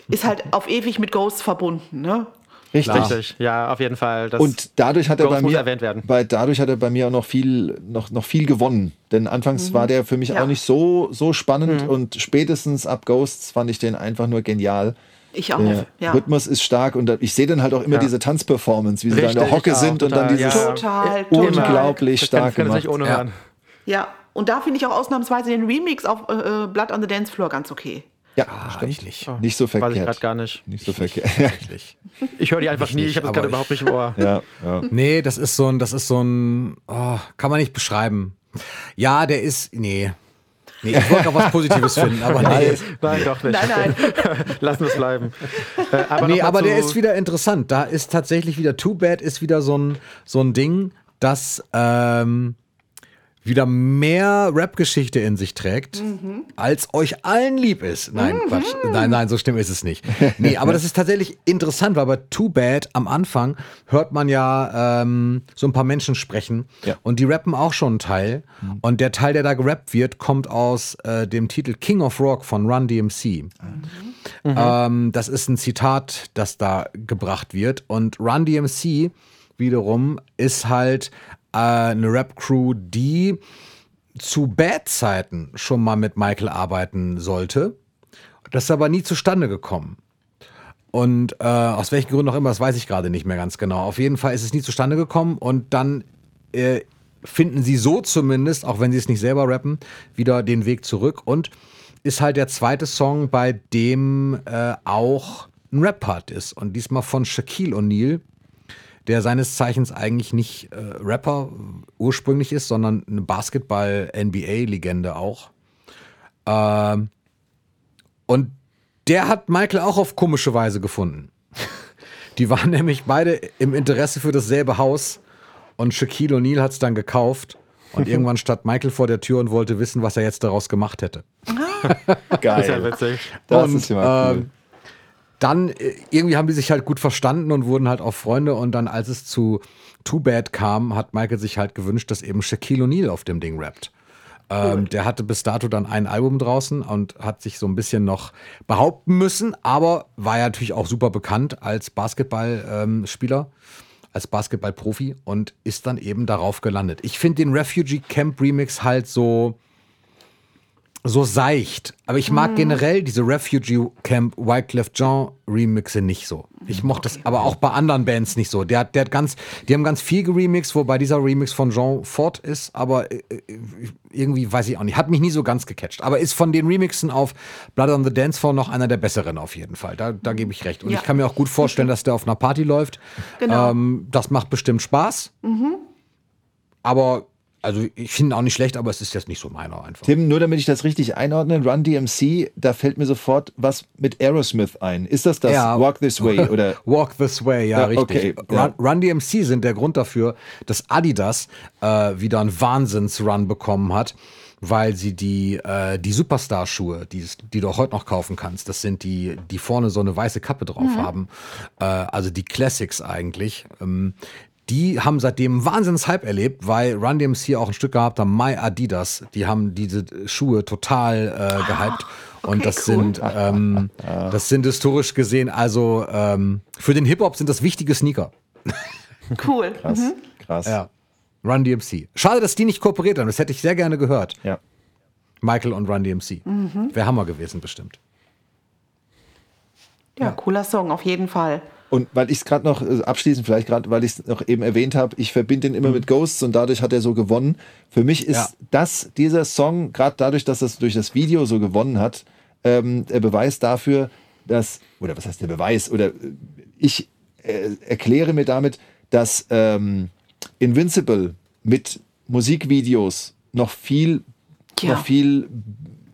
Speaker 3: Ist halt auf ewig mit Ghosts verbunden, ne?
Speaker 1: Richtig.
Speaker 2: Richtig, ja, auf jeden Fall. Das
Speaker 1: Und dadurch hat er bei mir,
Speaker 2: erwähnt werden.
Speaker 1: Bei, dadurch hat er bei mir auch noch viel, noch, noch viel gewonnen. Denn anfangs war der für mich
Speaker 3: Ja.
Speaker 1: auch nicht so, so spannend und spätestens ab Ghosts fand ich den einfach nur genial.
Speaker 3: Ich auch.
Speaker 1: Der
Speaker 3: ja.
Speaker 1: Rhythmus ist stark und da- ich sehe dann halt auch immer
Speaker 2: Ja.
Speaker 1: diese Tanzperformance, wie sie da in der
Speaker 2: Richtig,
Speaker 1: Hocke
Speaker 2: auch,
Speaker 1: sind und dann
Speaker 2: total,
Speaker 1: dieses
Speaker 2: ja.
Speaker 3: Total, total.
Speaker 1: unglaublich
Speaker 2: Das kann,
Speaker 1: stark
Speaker 2: kann
Speaker 1: gemacht.
Speaker 2: ohne
Speaker 4: Ja.
Speaker 3: Ja. Und da finde ich auch ausnahmsweise den Remix auf äh, äh, Blood on the Dance Floor ganz okay.
Speaker 1: Ja,
Speaker 4: Ah,
Speaker 1: stimmt.
Speaker 4: ich nicht.
Speaker 1: Nicht so
Speaker 2: Weiß ich gerade
Speaker 1: verkehrt.
Speaker 2: gar nicht.
Speaker 1: Nicht so verkehrt.
Speaker 4: Wirklich.
Speaker 2: Ich höre die einfach nie, ich habe das gerade
Speaker 4: ich-
Speaker 2: überhaupt nicht im Ohr.
Speaker 1: ja, ja.
Speaker 4: Nee, das ist so ein, das ist so ein, oh, kann man nicht beschreiben. Ja, der ist, nee. Nee, ich wollte auch was Positives finden, aber nee.
Speaker 2: Nein, doch nicht.
Speaker 3: Nein, nein.
Speaker 2: Lassen wir es bleiben. Äh, aber
Speaker 4: Nee, aber der ist wieder interessant. Da ist tatsächlich wieder Too Bad ist wieder so ein, so ein Ding, das ähm, wieder mehr Rap-Geschichte in sich trägt, als euch allen lieb ist. Nein, Quatsch. Nein, nein, so schlimm ist es nicht. Nee, aber das ist tatsächlich interessant, weil bei Too Bad am Anfang hört man ja ähm, so ein paar Menschen sprechen
Speaker 1: Ja.
Speaker 4: und die rappen auch schon einen Teil. Und der Teil, der da gerappt wird, kommt aus äh, dem Titel King of Rock von Run DMC. Ähm, das ist ein Zitat, das da gebracht wird. Und Run DMC wiederum ist halt äh, eine Rap-Crew, die zu Bad-Zeiten schon mal mit Michael arbeiten sollte. Das ist aber nie zustande gekommen. Und äh, aus welchen Gründen auch immer, das weiß ich gerade nicht mehr ganz genau. Auf jeden Fall ist es nie zustande gekommen und dann äh, finden sie so zumindest, auch wenn sie es nicht selber rappen, wieder den Weg zurück und ist halt der zweite Song, bei dem äh, auch ein Rap-Part ist. Und diesmal von Shaquille O'Neal, der seines Zeichens eigentlich nicht äh, Rapper ursprünglich ist, sondern eine Basketball-NBA-Legende auch. Ähm, und der hat Michael auch auf komische Weise gefunden. Die waren nämlich beide im Interesse für dasselbe Haus und Shaquille O'Neal hat es dann gekauft und irgendwann stand Michael vor der Tür und wollte wissen, was er jetzt daraus gemacht hätte.
Speaker 1: Geil.
Speaker 2: Ist ja witzig.
Speaker 1: Das
Speaker 4: und,
Speaker 1: ist ja cool.
Speaker 4: Ähm, dann äh, irgendwie haben die sich halt gut verstanden und wurden halt auch Freunde. Und dann, als es zu Too Bad kam, hat Michael sich halt gewünscht, dass eben Shaquille O'Neal auf dem Ding rappt. Ähm, der hatte bis dato dann ein Album draußen und hat sich so ein bisschen noch behaupten müssen, aber war ja natürlich auch super bekannt als Basketballspieler, als Basketballprofi und ist dann eben darauf gelandet. Ich finde den Refugee Camp Remix halt so so seicht. Aber ich mag generell diese Refugee Camp Wyclef Jean Remixe nicht so. Ich mochte das aber auch bei anderen Bands nicht so. Der, hat- der hat ganz, die haben ganz viel geremixed, wobei dieser Remix von Jean Fort ist, aber äh, äh, irgendwie weiß ich auch nicht. Hat mich nie so ganz gecatcht. Aber ist von den Remixen auf Blood on the Dance Floor noch einer der besseren auf jeden Fall. Da, da gebe ich recht. Und
Speaker 3: Ja.
Speaker 4: ich kann mir auch gut vorstellen, dass der auf einer Party läuft.
Speaker 3: Genau.
Speaker 4: Ähm, das macht bestimmt Spaß. Aber, also ich finde ihn auch nicht schlecht, aber es ist jetzt nicht so meiner einfach.
Speaker 1: Tim, nur damit ich das richtig einordne, Run DMC, da fällt mir sofort was mit Aerosmith ein. Ist das das
Speaker 4: Ja.
Speaker 1: Walk This Way oder
Speaker 4: Walk This Way, ja,
Speaker 1: Ja,
Speaker 4: richtig.
Speaker 1: okay, ja.
Speaker 4: Run, Run DMC sind der Grund dafür, dass Adidas äh, wieder einen Wahnsinns-Run bekommen hat, weil sie die, äh, die Superstar-Schuhe, die, die du auch heute noch kaufen kannst, das sind die, die vorne so eine weiße Kappe drauf haben, äh, also die Classics eigentlich, ähm, die haben seitdem einen Wahnsinns-Hype erlebt, weil Run DMC auch ein Stück gehabt haben, My Adidas, die haben diese Schuhe total äh, gehypt. Und das
Speaker 3: cool.
Speaker 4: sind, ähm, das sind historisch gesehen, also ähm, für den Hip-Hop sind das wichtige Sneaker.
Speaker 3: Cool.
Speaker 1: Krass,
Speaker 3: Mhm.
Speaker 1: krass.
Speaker 4: Ja. Run DMC. Schade, dass die nicht kooperiert haben. Das hätte ich sehr gerne gehört.
Speaker 1: Ja.
Speaker 4: Michael und Run DMC. Wäre Hammer gewesen, bestimmt.
Speaker 3: Ja, cooler Song, auf jeden Fall.
Speaker 1: Und weil ich es gerade noch äh, abschließend, vielleicht gerade, weil ich es noch eben erwähnt habe, ich verbinde ihn immer mit Ghosts und dadurch hat er so gewonnen. Für mich ist
Speaker 4: Ja.
Speaker 1: das, dieser Song, gerade dadurch, dass das durch das Video so gewonnen hat, ähm, der Beweis dafür, dass, oder was heißt der Beweis, oder äh, ich äh, erkläre mir damit, dass ähm, Invincible mit Musikvideos noch viel,
Speaker 3: Ja.
Speaker 1: noch viel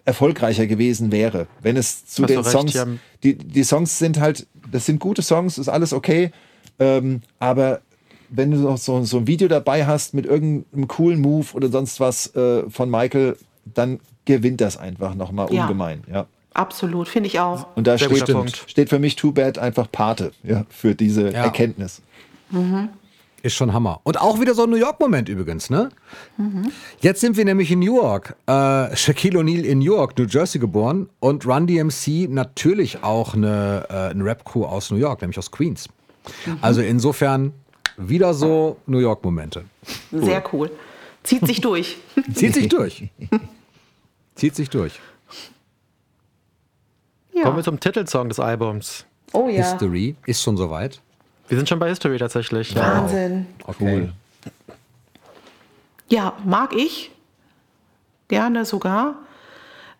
Speaker 1: erfolgreicher gewesen wäre, wenn es zu
Speaker 2: Hast
Speaker 1: den
Speaker 2: recht,
Speaker 1: Songs, die, die Songs sind halt, das sind gute Songs, ist alles okay, ähm, aber wenn du noch so, so ein Video dabei hast mit irgendeinem coolen Move oder sonst was äh, von Michael, dann gewinnt das einfach nochmal
Speaker 3: Ja.
Speaker 1: ungemein, ja.
Speaker 3: Absolut, finde ich auch.
Speaker 1: Und da steht, steht für mich Too Bad einfach Pate ja, für diese
Speaker 4: Ja.
Speaker 1: Erkenntnis.
Speaker 4: Ist schon Hammer. Und auch wieder so ein New York-Moment übrigens, ne? Jetzt sind wir nämlich in New York. Äh, Shaquille O'Neal in New York, New Jersey geboren und Run DMC natürlich auch eine, äh, eine Rap-Crew aus New York, nämlich aus Queens. Also insofern wieder so New York-Momente.
Speaker 3: Sehr cool. Zieht sich durch.
Speaker 4: Zieht sich durch. Zieht sich durch.
Speaker 3: Ja.
Speaker 2: Kommen wir zum Titelsong des Albums.
Speaker 3: Oh ja.
Speaker 4: History ist schon soweit.
Speaker 2: Wir sind schon bei History tatsächlich. Ja.
Speaker 3: Wahnsinn.
Speaker 4: Okay.
Speaker 3: Ja, mag ich. Gerne sogar.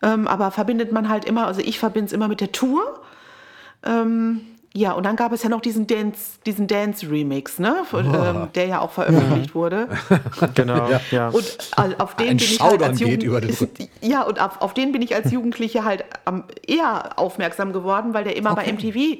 Speaker 3: Ähm, aber verbindet man halt immer, also ich verbinde es immer mit der Tour. Ähm, ja, und dann gab es ja noch diesen Dance, diesen Dance-Remix, ne? Von, ähm, der ja auch veröffentlicht wurde.
Speaker 2: Genau. Ja.
Speaker 3: Und äh, auf den
Speaker 4: Ein
Speaker 3: bin ich halt als
Speaker 4: geht
Speaker 3: Jugend
Speaker 4: über den
Speaker 3: Ja, und auf, auf den bin ich als Jugendliche halt am eher aufmerksam geworden, weil der immer bei MTV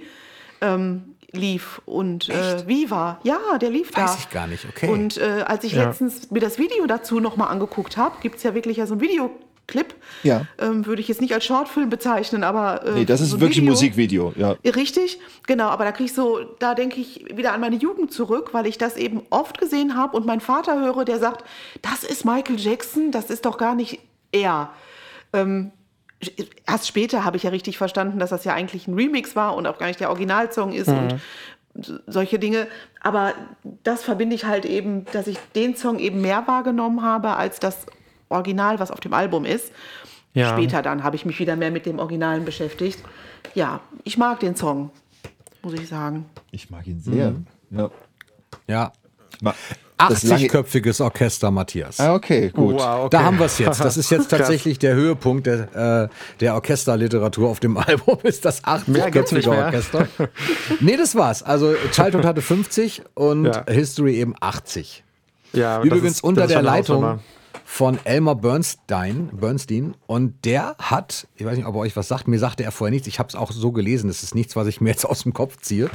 Speaker 3: ähm, lief und äh, Viva. Ja, der lief da.
Speaker 4: Weiß ich gar nicht, okay.
Speaker 3: Und äh, als ich
Speaker 2: Ja.
Speaker 3: letztens mir das Video dazu nochmal angeguckt habe, gibt es ja wirklich ja so ein Videoclip.
Speaker 1: Ja.
Speaker 3: Ähm, würde ich jetzt nicht als Shortfilm bezeichnen, aber. Äh,
Speaker 1: Nee, das ist
Speaker 3: so ein
Speaker 1: wirklich ein
Speaker 3: Video.
Speaker 1: Musikvideo, ja.
Speaker 3: Richtig, genau, aber da kriege ich so, da denke ich wieder an meine Jugend zurück, weil ich das eben oft gesehen habe und meinen Vater höre, der sagt, das ist Michael Jackson, das ist doch gar nicht er. Ähm, erst später habe ich ja richtig verstanden, dass das ja eigentlich ein Remix war und auch gar nicht der Originalsong ist und so- solche Dinge. Aber das verbinde ich halt eben, dass ich den Song eben mehr wahrgenommen habe als das Original, was auf dem Album ist.
Speaker 2: Ja.
Speaker 3: Später dann habe ich mich wieder mehr mit dem Originalen beschäftigt. Ja, ich mag den Song, muss ich sagen.
Speaker 1: Ich mag ihn sehr. Ja.
Speaker 4: Ja.
Speaker 1: Ma- das lange-
Speaker 4: 80-köpfiges Orchester, Matthias.
Speaker 1: Ah, okay, gut.
Speaker 2: Wow, okay.
Speaker 4: Da haben wir es jetzt. Das ist jetzt tatsächlich der Höhepunkt der, äh, der Orchesterliteratur auf dem Album, ist das
Speaker 2: Mehr gibt's nicht
Speaker 4: 80-köpfige
Speaker 2: mehr.
Speaker 4: Orchester. nee, das war's. Also Childhood hatte 50 und
Speaker 2: Ja.
Speaker 4: History eben 80.
Speaker 2: Ja, das
Speaker 4: Übrigens
Speaker 2: ist-
Speaker 4: unter
Speaker 2: das ist
Speaker 4: der Leitung von Elmer Bernstein, Bernstein. Und der hat, ich weiß nicht, ob er euch was sagt, mir sagte er vorher nichts. Ich habe es auch so gelesen. Das ist nichts, was ich mir jetzt aus dem Kopf ziehe.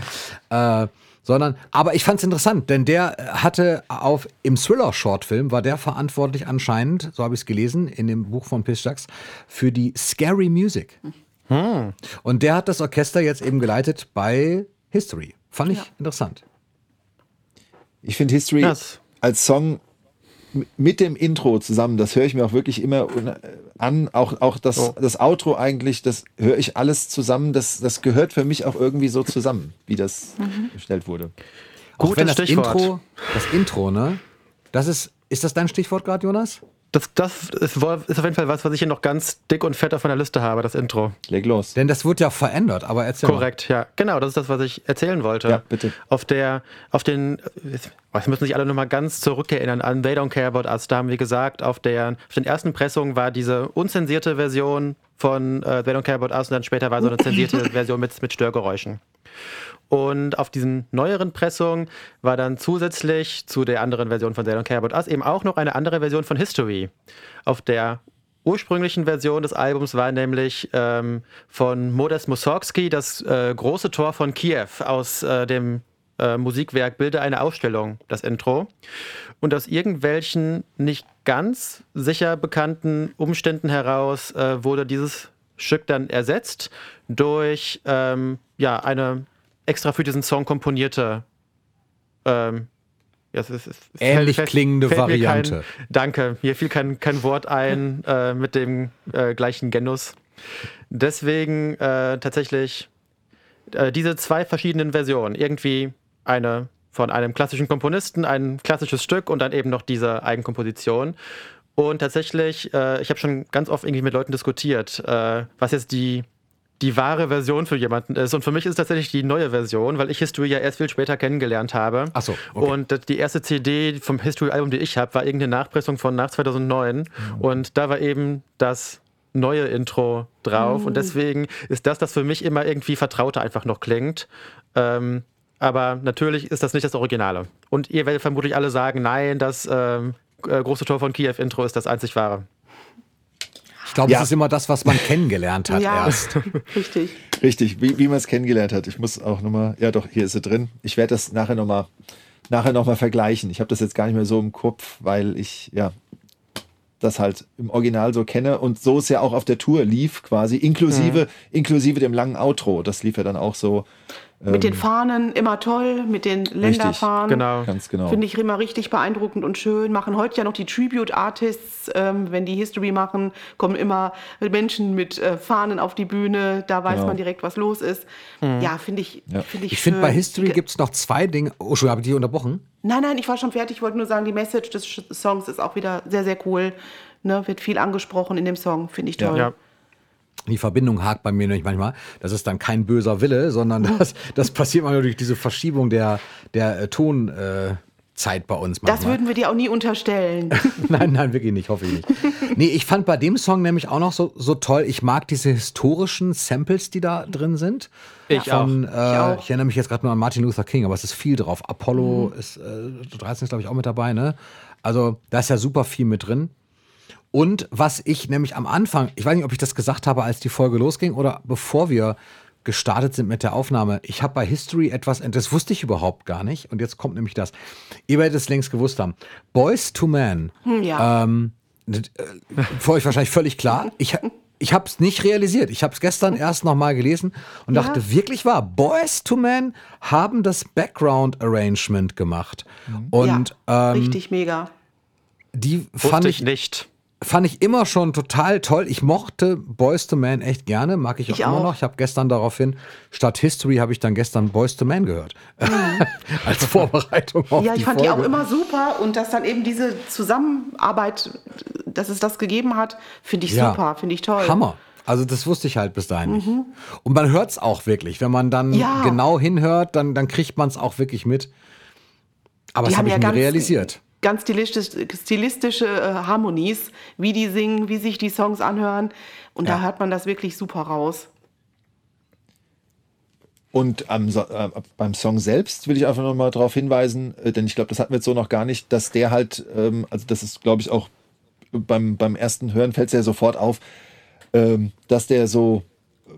Speaker 4: Äh, sondern, aber ich fand es interessant, denn der hatte auf, im Thriller-Shortfilm war der verantwortlich anscheinend, so habe ich es gelesen, in dem Buch von Pistax, für die Scary Music. Und der hat das Orchester jetzt eben geleitet bei History. Fand ich interessant.
Speaker 1: Ich finde History
Speaker 2: Yes.
Speaker 1: als Song mit dem Intro zusammen, das höre ich mir auch wirklich immer an. Auch, auch das,
Speaker 2: Oh.
Speaker 1: das Outro eigentlich, das höre ich alles zusammen. Das, das gehört für mich auch irgendwie so zusammen, wie das gestellt wurde.
Speaker 4: Wenn das
Speaker 2: Stichwort.
Speaker 4: Intro, das Intro, ne? Das ist, ist das dein Stichwort gerade, Jonas?
Speaker 2: Das, das ist, auf jeden Fall was, was ich hier noch ganz dick und fett auf meiner Liste habe, das Intro.
Speaker 1: Leg los.
Speaker 4: Denn das wird ja verändert, aber erzähl
Speaker 2: Korrekt, ja. Genau, das ist das, was ich erzählen wollte.
Speaker 1: Ja, bitte.
Speaker 2: Auf der, auf den, oh, jetzt müssen sich alle nochmal ganz zurückerinnern an They Don't Care About Us. Da haben wir gesagt, auf, der, auf den ersten Pressungen war diese unzensierte Version von äh, They Don't Care About Us und dann später war so eine zensierte Version mit, mit Störgeräuschen. Und auf diesen neueren Pressungen war dann zusätzlich zu der anderen Version von Don't Care About Us eben auch noch eine andere Version von History. Auf der ursprünglichen Version des Albums war nämlich ähm, von Modest Mussorgsky das äh, große Tor von Kiew aus äh, dem äh, Musikwerk Bilde eine Ausstellung, das Intro. Und aus irgendwelchen nicht ganz sicher bekannten Umständen heraus äh, wurde dieses Stück dann ersetzt durch ähm, ja, eine extra für diesen Song komponierte ähm, ja, es ist- es
Speaker 4: Ähnlich klingende
Speaker 2: mir
Speaker 4: Variante.
Speaker 2: Kein, danke, mir fiel kein, kein Wort ein äh, mit dem äh, gleichen Genus. Deswegen äh, tatsächlich äh, diese zwei verschiedenen Versionen. Irgendwie eine von einem klassischen Komponisten, ein klassisches Stück und dann eben noch diese Eigenkomposition. Und tatsächlich, äh, ich habe schon ganz oft irgendwie mit Leuten diskutiert, äh, was jetzt die, die wahre Version für jemanden ist. Und für mich ist es tatsächlich die neue Version, weil ich History ja erst viel später kennengelernt habe.
Speaker 4: Ach so, okay.
Speaker 2: Und die erste CD vom History-Album, die ich habe, war irgendeine Nachpressung von nach 2009. Mhm. Und da war eben das neue Intro drauf. Mhm. Und deswegen ist das, das für mich immer irgendwie vertrauter einfach noch klingt. Ähm, aber natürlich ist das nicht das Originale. Und ihr werdet vermutlich alle sagen, nein, das ähm, äh, große Tor von Kiew-Intro ist das einzig wahre.
Speaker 4: Ich glaube, ja. es ist immer das, was man kennengelernt hat ja, erst.
Speaker 3: Richtig.
Speaker 1: Richtig, wie, wie man es kennengelernt hat. Ich muss auch nochmal, ja doch, hier ist sie drin. Ich werde das nachher nochmal nachher noch mal vergleichen. Ich habe das jetzt gar nicht mehr so im Kopf, weil ich, ja, das halt im Original so kenne und so es ja auch auf der Tour lief, quasi, inklusive, mhm. inklusive dem langen Outro. Das lief ja dann auch so
Speaker 3: mit den ähm, Fahnen immer toll, mit den Länderfahnen.
Speaker 2: Genau.
Speaker 1: Ganz genau.
Speaker 3: Finde ich immer richtig beeindruckend und schön. Machen heute ja noch die Tribute Artists, ähm, wenn die History machen, kommen immer Menschen mit äh, Fahnen auf die Bühne. Da weiß genau. man direkt, was los ist. Mhm. Ja, finde ich, ja. Find ich,
Speaker 4: ich finde bei History gibt es noch zwei Dinge. Oh, schon habe ich dich unterbrochen?
Speaker 3: Nein, nein, ich war schon fertig. Ich wollte nur sagen, die Message des Songs ist auch wieder sehr, sehr cool. Ne, wird viel angesprochen in dem Song, finde ich toll. Ja. ja
Speaker 4: die Verbindung hakt bei mir nämlich manchmal. Das ist dann kein böser Wille, sondern das, das passiert manchmal durch diese Verschiebung der, der äh, Ton. Äh, Zeit bei uns
Speaker 3: manchmal. Das würden wir dir auch nie unterstellen.
Speaker 4: nein, nein, wirklich nicht, hoffe ich nicht. nee, ich fand bei dem Song nämlich auch noch so, so toll, ich mag diese historischen Samples, die da drin sind.
Speaker 2: Ich, Von,
Speaker 4: auch. Äh, ich auch. Ich erinnere mich jetzt gerade nur an Martin Luther King, aber es ist viel drauf. Apollo mhm. ist, äh, 13 ist glaube ich auch mit dabei, ne? Also da ist ja super viel mit drin. Und was ich nämlich am Anfang, ich weiß nicht, ob ich das gesagt habe, als die Folge losging oder bevor wir gestartet sind mit der Aufnahme. Ich habe bei History etwas, das wusste ich überhaupt gar nicht. Und jetzt kommt nämlich das. Ihr werdet es längst gewusst haben. Boys to Men.
Speaker 3: Hm, ja.
Speaker 4: Ähm, äh, für euch wahrscheinlich völlig klar. Ich, ich habe es nicht realisiert. Ich habe es gestern erst noch mal gelesen und ja. dachte, wirklich wahr. Boys to Men haben das Background Arrangement gemacht.
Speaker 3: Mhm. Und, ja, ähm, richtig mega.
Speaker 4: Die Wusste fand ich
Speaker 2: nicht
Speaker 4: fand ich immer schon total toll. Ich mochte Boys to Man echt gerne, mag ich auch ich immer auch. noch. Ich habe gestern daraufhin, statt History habe ich dann gestern Boys to Man gehört. Mhm. Als Vorbereitung auf
Speaker 3: Ja, ich
Speaker 4: die
Speaker 3: fand
Speaker 4: Folge.
Speaker 3: die auch immer super und dass dann eben diese Zusammenarbeit, dass es das gegeben hat, finde ich ja. super, finde ich toll.
Speaker 4: Hammer. Also das wusste ich halt bis dahin mhm. nicht. Und man hört es auch wirklich. Wenn man dann ja. genau hinhört, dann, dann kriegt man es auch wirklich mit. Aber die das habe ich ja nie realisiert
Speaker 3: ganz stilistisch, stilistische äh, Harmonies, wie die singen, wie sich die Songs anhören. Und ja. da hört man das wirklich super raus.
Speaker 1: Und am, äh, beim Song selbst will ich einfach nochmal darauf hinweisen, äh, denn ich glaube, das hatten wir jetzt so noch gar nicht, dass der halt, ähm, also das ist, glaube ich, auch beim, beim ersten Hören fällt es ja sofort auf, ähm, dass der so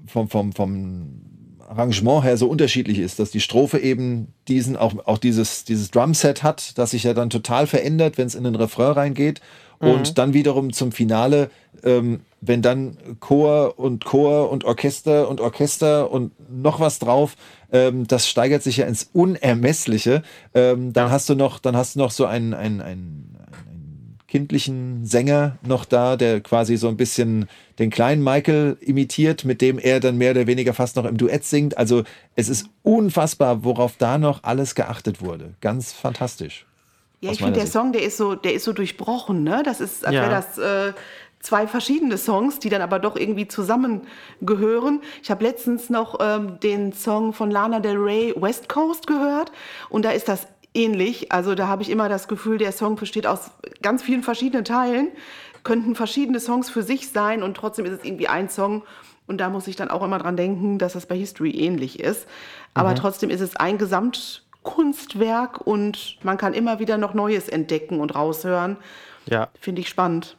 Speaker 1: vom, vom, vom Arrangement her so unterschiedlich ist, dass die Strophe eben diesen, auch, auch dieses, dieses Drumset hat, das sich ja dann total verändert, wenn es in den Refrain reingeht. Mhm. Und dann wiederum zum Finale, ähm, wenn dann Chor und Chor und Orchester und Orchester und noch was drauf, ähm, das steigert sich ja ins Unermessliche. Ähm, dann hast du noch, dann hast du noch so ein, ein, ein kindlichen Sänger noch da, der quasi so ein bisschen den kleinen Michael imitiert, mit dem er dann mehr oder weniger fast noch im Duett singt. Also es ist unfassbar, worauf da noch alles geachtet wurde. Ganz fantastisch.
Speaker 3: Ja, ich finde, der Song, der ist so, der ist so durchbrochen, ne? Das ist, als ja. wäre das äh, zwei verschiedene Songs, die dann aber doch irgendwie zusammengehören. Ich habe letztens noch ähm, den Song von Lana Del Rey West Coast gehört und da ist das ähnlich. Also da habe ich immer das Gefühl, der Song besteht aus ganz vielen verschiedenen Teilen, könnten verschiedene Songs für sich sein und trotzdem ist es irgendwie ein Song. Und da muss ich dann auch immer dran denken, dass das bei History ähnlich ist. Aber mhm. trotzdem ist es ein Gesamtkunstwerk und man kann immer wieder noch Neues entdecken und raushören. Ja. Finde ich spannend.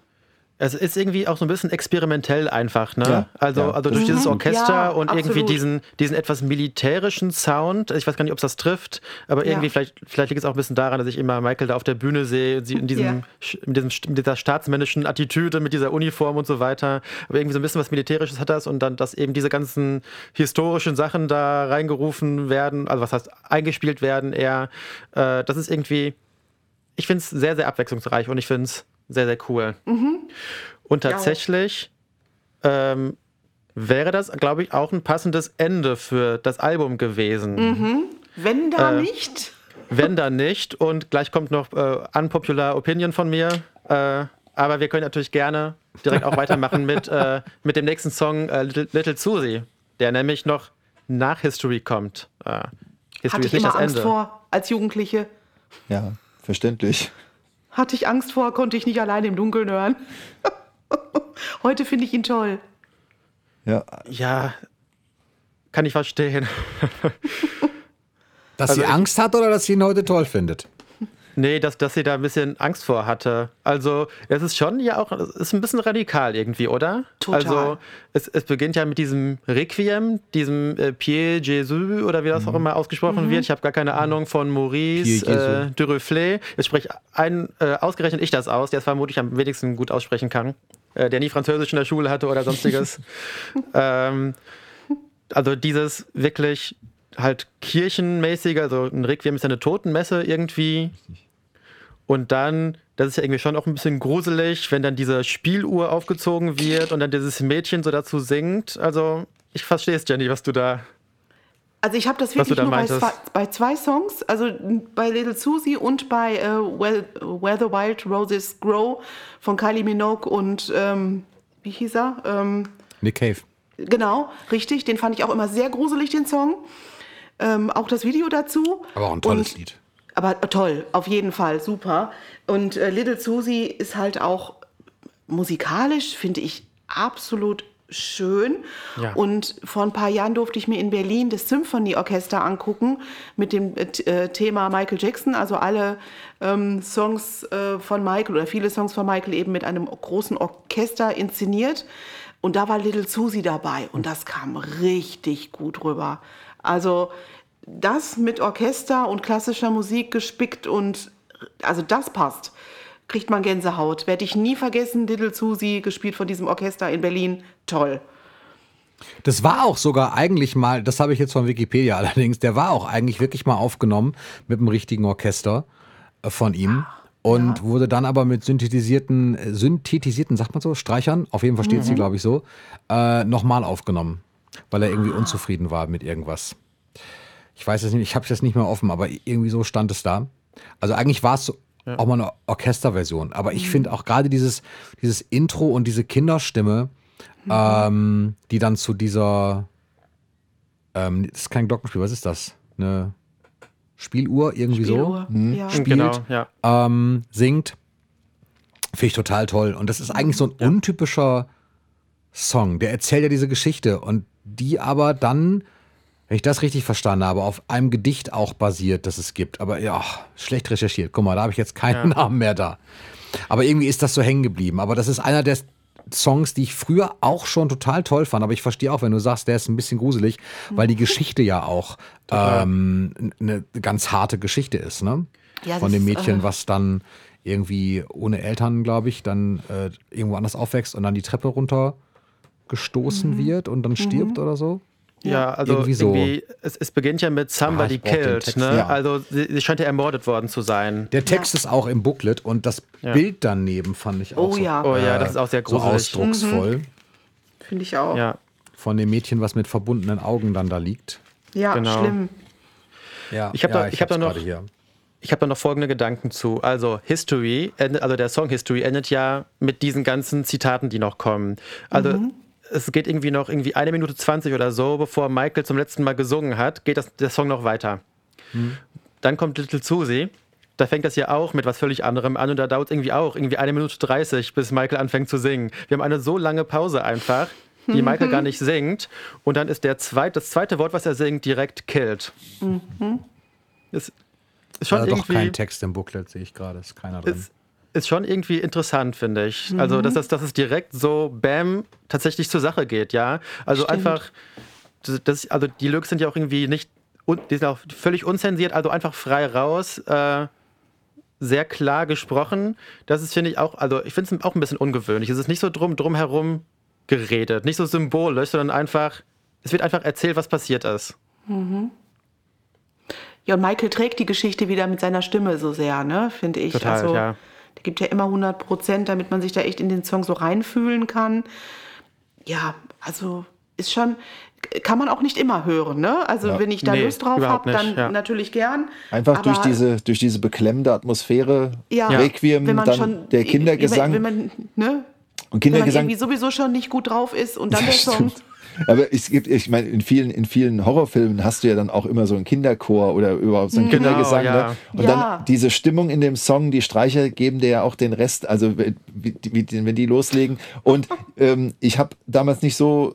Speaker 2: Es ist irgendwie auch so ein bisschen experimentell einfach, ne? Ja, also, ja. also durch dieses mhm. Orchester ja, und absolut. irgendwie diesen, diesen etwas militärischen Sound. Ich weiß gar nicht, ob es das trifft, aber irgendwie vielleicht, vielleicht liegt es auch ein bisschen daran, dass ich immer Michael da auf der Bühne sehe, sie in diesem, in diesem mit dieser staatsmännischen Attitüde, mit dieser Uniform und so weiter. Aber irgendwie so ein bisschen was Militärisches hat das und dann, dass eben diese ganzen historischen Sachen da reingerufen werden, also was heißt eingespielt werden eher. Äh, das ist irgendwie, ich finde es sehr, sehr abwechslungsreich und ich finde es sehr, sehr cool. Mhm. Und tatsächlich, ähm, wäre das, glaube ich, auch ein passendes Ende für das Album gewesen.
Speaker 3: Wenn da
Speaker 2: Äh,
Speaker 3: nicht.
Speaker 2: Wenn dann nicht. Und gleich kommt noch äh, Unpopular Opinion von mir. Äh, aber wir können natürlich gerne direkt auch weitermachen mit, äh, mit dem nächsten Song äh, Little, Little Susie, der nämlich noch nach History kommt. Äh, History
Speaker 3: Hatte
Speaker 2: ist
Speaker 3: ich
Speaker 2: nicht
Speaker 3: immer
Speaker 2: das
Speaker 3: Angst
Speaker 2: Ende.
Speaker 3: vor als Jugendliche.
Speaker 1: Ja, verständlich.
Speaker 3: Hatte ich Angst vor, konnte ich nicht alleine im Dunkeln hören. Heute finde ich ihn toll.
Speaker 1: Ja,
Speaker 2: Ja, kann ich verstehen.
Speaker 4: Dass
Speaker 2: Also
Speaker 4: sie Angst hat oder dass sie ihn heute toll findet?
Speaker 2: Nee, dass, dass sie da ein bisschen Angst vor hatte. Also, es ist schon ja auch, es ist ein bisschen radikal irgendwie, oder?
Speaker 3: Total.
Speaker 2: Also, es, es beginnt ja mit diesem Requiem, diesem äh, Pierre Jésus oder wie das
Speaker 3: Mhm.
Speaker 2: auch immer ausgesprochen wird. Ich habe gar keine Ahnung von Maurice äh. Duruflé. Jetzt spricht ein, äh, ausgerechnet ich das aus, der es vermutlich am wenigsten gut aussprechen kann. Äh, der nie Französisch in der Schule hatte oder sonstiges. ähm, also dieses wirklich halt kirchenmäßige, also ein Requiem ist ja eine Totenmesse irgendwie. Und dann, das ist ja irgendwie schon auch ein bisschen gruselig, wenn dann diese Spieluhr aufgezogen wird und dann dieses Mädchen so dazu singt. Also, ich verstehe es, Jenny, was du da.
Speaker 3: Also ich habe das wirklich nur bei zwei, bei zwei Songs, also bei Little Susie und bei äh, Where, Where the Wild Roses Grow von Kylie Minogue und ähm, wie hieß er? Ähm,
Speaker 4: Nick Cave.
Speaker 3: genau, richtig. Den fand ich auch immer sehr gruselig, den Song. Ähm, auch das Video dazu.
Speaker 4: Aber auch ein tolles
Speaker 3: und,
Speaker 4: Lied.
Speaker 3: Aber toll, auf jeden Fall, super. Und äh, Little Susie ist halt auch musikalisch, finde ich, absolut schön.
Speaker 2: Ja.
Speaker 3: Und vor ein paar Jahren durfte ich mir in Berlin das Symphony-Orchester angucken mit dem äh, äh, Thema Michael Jackson. Also alle ähm, Songs äh, von Michael oder viele Songs von Michael eben mit einem großen Orchester inszeniert. Und da war Little Susie dabei und das kam richtig gut rüber. Also das mit Orchester und klassischer Musik gespickt und also das passt. Kriegt man Gänsehaut. Werde ich nie vergessen, Little Susie, gespielt von diesem Orchester in Berlin. Toll.
Speaker 4: Das war auch sogar eigentlich mal, das habe ich jetzt von Wikipedia allerdings, der war auch eigentlich wirklich mal aufgenommen mit einem richtigen Orchester äh, von ihm und wurde dann aber mit synthetisierten, äh, synthetisierten, sagt man so, Streichern, auf jeden Fall steht sie, glaube ich, so, äh, nochmal aufgenommen, weil er irgendwie unzufrieden war mit irgendwas. Ich weiß es nicht, ich habe es jetzt nicht mehr offen, aber irgendwie so stand es da. Also eigentlich war es so auch mal eine Orchesterversion, aber ich finde auch gerade dieses, dieses Intro und diese Kinderstimme, ähm, die dann zu dieser, ähm, das ist kein Glockenspiel, was ist das? Eine Spieluhr irgendwie
Speaker 3: Spieluhr.
Speaker 4: so
Speaker 3: Ja.
Speaker 4: spielt,
Speaker 2: Genau, ja.
Speaker 4: ähm, singt, finde ich total toll. Und das ist eigentlich so ein untypischer Song, der erzählt ja diese Geschichte und die aber dann, wenn ich das richtig verstanden habe, auf einem Gedicht auch basiert, das es gibt. Aber ja, schlecht recherchiert. Guck mal, da habe ich jetzt keinen Namen mehr da. Aber irgendwie ist das so hängen geblieben. Aber das ist einer der Songs, die ich früher auch schon total toll fand. Aber ich verstehe auch, wenn du sagst, der ist ein bisschen gruselig, weil die Geschichte ja auch ähm, eine ganz harte Geschichte ist, ne?
Speaker 3: Ja,
Speaker 4: Von dem
Speaker 3: ist,
Speaker 4: Mädchen,
Speaker 3: äh,
Speaker 4: was dann irgendwie ohne Eltern, glaube ich, dann äh, irgendwo anders aufwächst und dann die Treppe runter gestoßen
Speaker 3: Mhm.
Speaker 4: wird und dann stirbt oder so.
Speaker 2: Ja, also
Speaker 4: Irgendwie
Speaker 2: irgendwie,
Speaker 4: so.
Speaker 2: es, es beginnt ja mit Somebody
Speaker 4: Ah,
Speaker 2: Killed,
Speaker 4: Text,
Speaker 2: ne?
Speaker 4: ja.
Speaker 2: Also sie, sie scheint ja ermordet worden zu sein.
Speaker 4: Der Text ist auch im Booklet und das
Speaker 2: Ja.
Speaker 4: Bild daneben fand ich auch
Speaker 3: Oh
Speaker 4: so,
Speaker 3: ja.
Speaker 2: Oh ja, das ist auch sehr
Speaker 4: so
Speaker 2: gruselig.
Speaker 4: ausdrucksvoll.
Speaker 3: Finde ich auch.
Speaker 2: Ja.
Speaker 4: Von dem Mädchen, was mit verbundenen Augen dann da liegt.
Speaker 3: Ja,
Speaker 2: Genau.
Speaker 3: schlimm.
Speaker 4: Ja,
Speaker 2: Ich hab da- ich hab da noch-
Speaker 4: hier.
Speaker 2: Ich habe da noch folgende Gedanken zu. Also History, endet- also der Song History endet ja mit diesen ganzen Zitaten, die noch kommen. Also es geht irgendwie noch irgendwie eine Minute 20 oder so, bevor Michael zum letzten Mal gesungen hat, geht das, der Song noch weiter. Dann kommt Little Susie. Da fängt das ja auch mit was völlig anderem an und da dauert es irgendwie auch irgendwie eine Minute 30, bis Michael anfängt zu singen. Wir haben eine so lange Pause einfach, die Michael gar nicht singt. Und dann ist der zweit, das zweite Wort, was er singt, direkt killed. Das ist schon
Speaker 4: Äh, doch
Speaker 2: irgendwie
Speaker 4: kein Text im Booklet, sehe ich gerade. Ist keiner drin.
Speaker 2: ist, ist schon irgendwie interessant, finde ich. Also, dass, das, dass es direkt so, bam, tatsächlich zur Sache geht, ja. Also
Speaker 3: Stimmt.
Speaker 2: einfach, das, also die Lyrics sind ja auch irgendwie nicht, die sind auch völlig unzensiert, also einfach frei raus, äh, sehr klar gesprochen. Das ist, finde ich, auch, also ich finde es auch ein bisschen ungewöhnlich. Es ist nicht so drum, drumherum geredet, nicht so symbolisch, sondern einfach, es wird einfach erzählt, was passiert ist.
Speaker 3: Ja, und Michael trägt die Geschichte wieder mit seiner Stimme so sehr, ne, finde ich.
Speaker 2: Total,
Speaker 3: also,
Speaker 2: ja.
Speaker 3: Der gibt ja immer 100 Prozent, damit man sich da echt in den Song so reinfühlen kann. Ja, also ist schon, kann man auch nicht immer hören. Ne? Also wenn ich da
Speaker 2: Nee,
Speaker 3: Lust drauf habe, dann
Speaker 2: ja.
Speaker 3: natürlich gern.
Speaker 1: Einfach
Speaker 3: Aber
Speaker 1: durch diese, durch diese beklemmende Atmosphäre,
Speaker 3: ja,
Speaker 1: Requiem,
Speaker 3: wenn man
Speaker 1: dann
Speaker 3: schon,
Speaker 1: der Kindergesang.
Speaker 3: Wenn, wenn man, ne?
Speaker 1: und
Speaker 3: wenn man
Speaker 1: Kindergesang
Speaker 3: irgendwie sowieso schon nicht gut drauf ist und dann
Speaker 1: Ja,
Speaker 3: der Song.
Speaker 1: Aber es gibt, ich meine, in vielen, in vielen Horrorfilmen hast du ja dann auch immer so einen Kinderchor oder überhaupt so einen Kindergesang.
Speaker 2: Genau, ja.
Speaker 1: Ne? Und
Speaker 3: Ja.
Speaker 1: dann diese Stimmung in dem Song, die Streicher geben dir ja auch den Rest, also wie, wie, wie, wenn die loslegen. Und ähm, ich habe damals nicht so,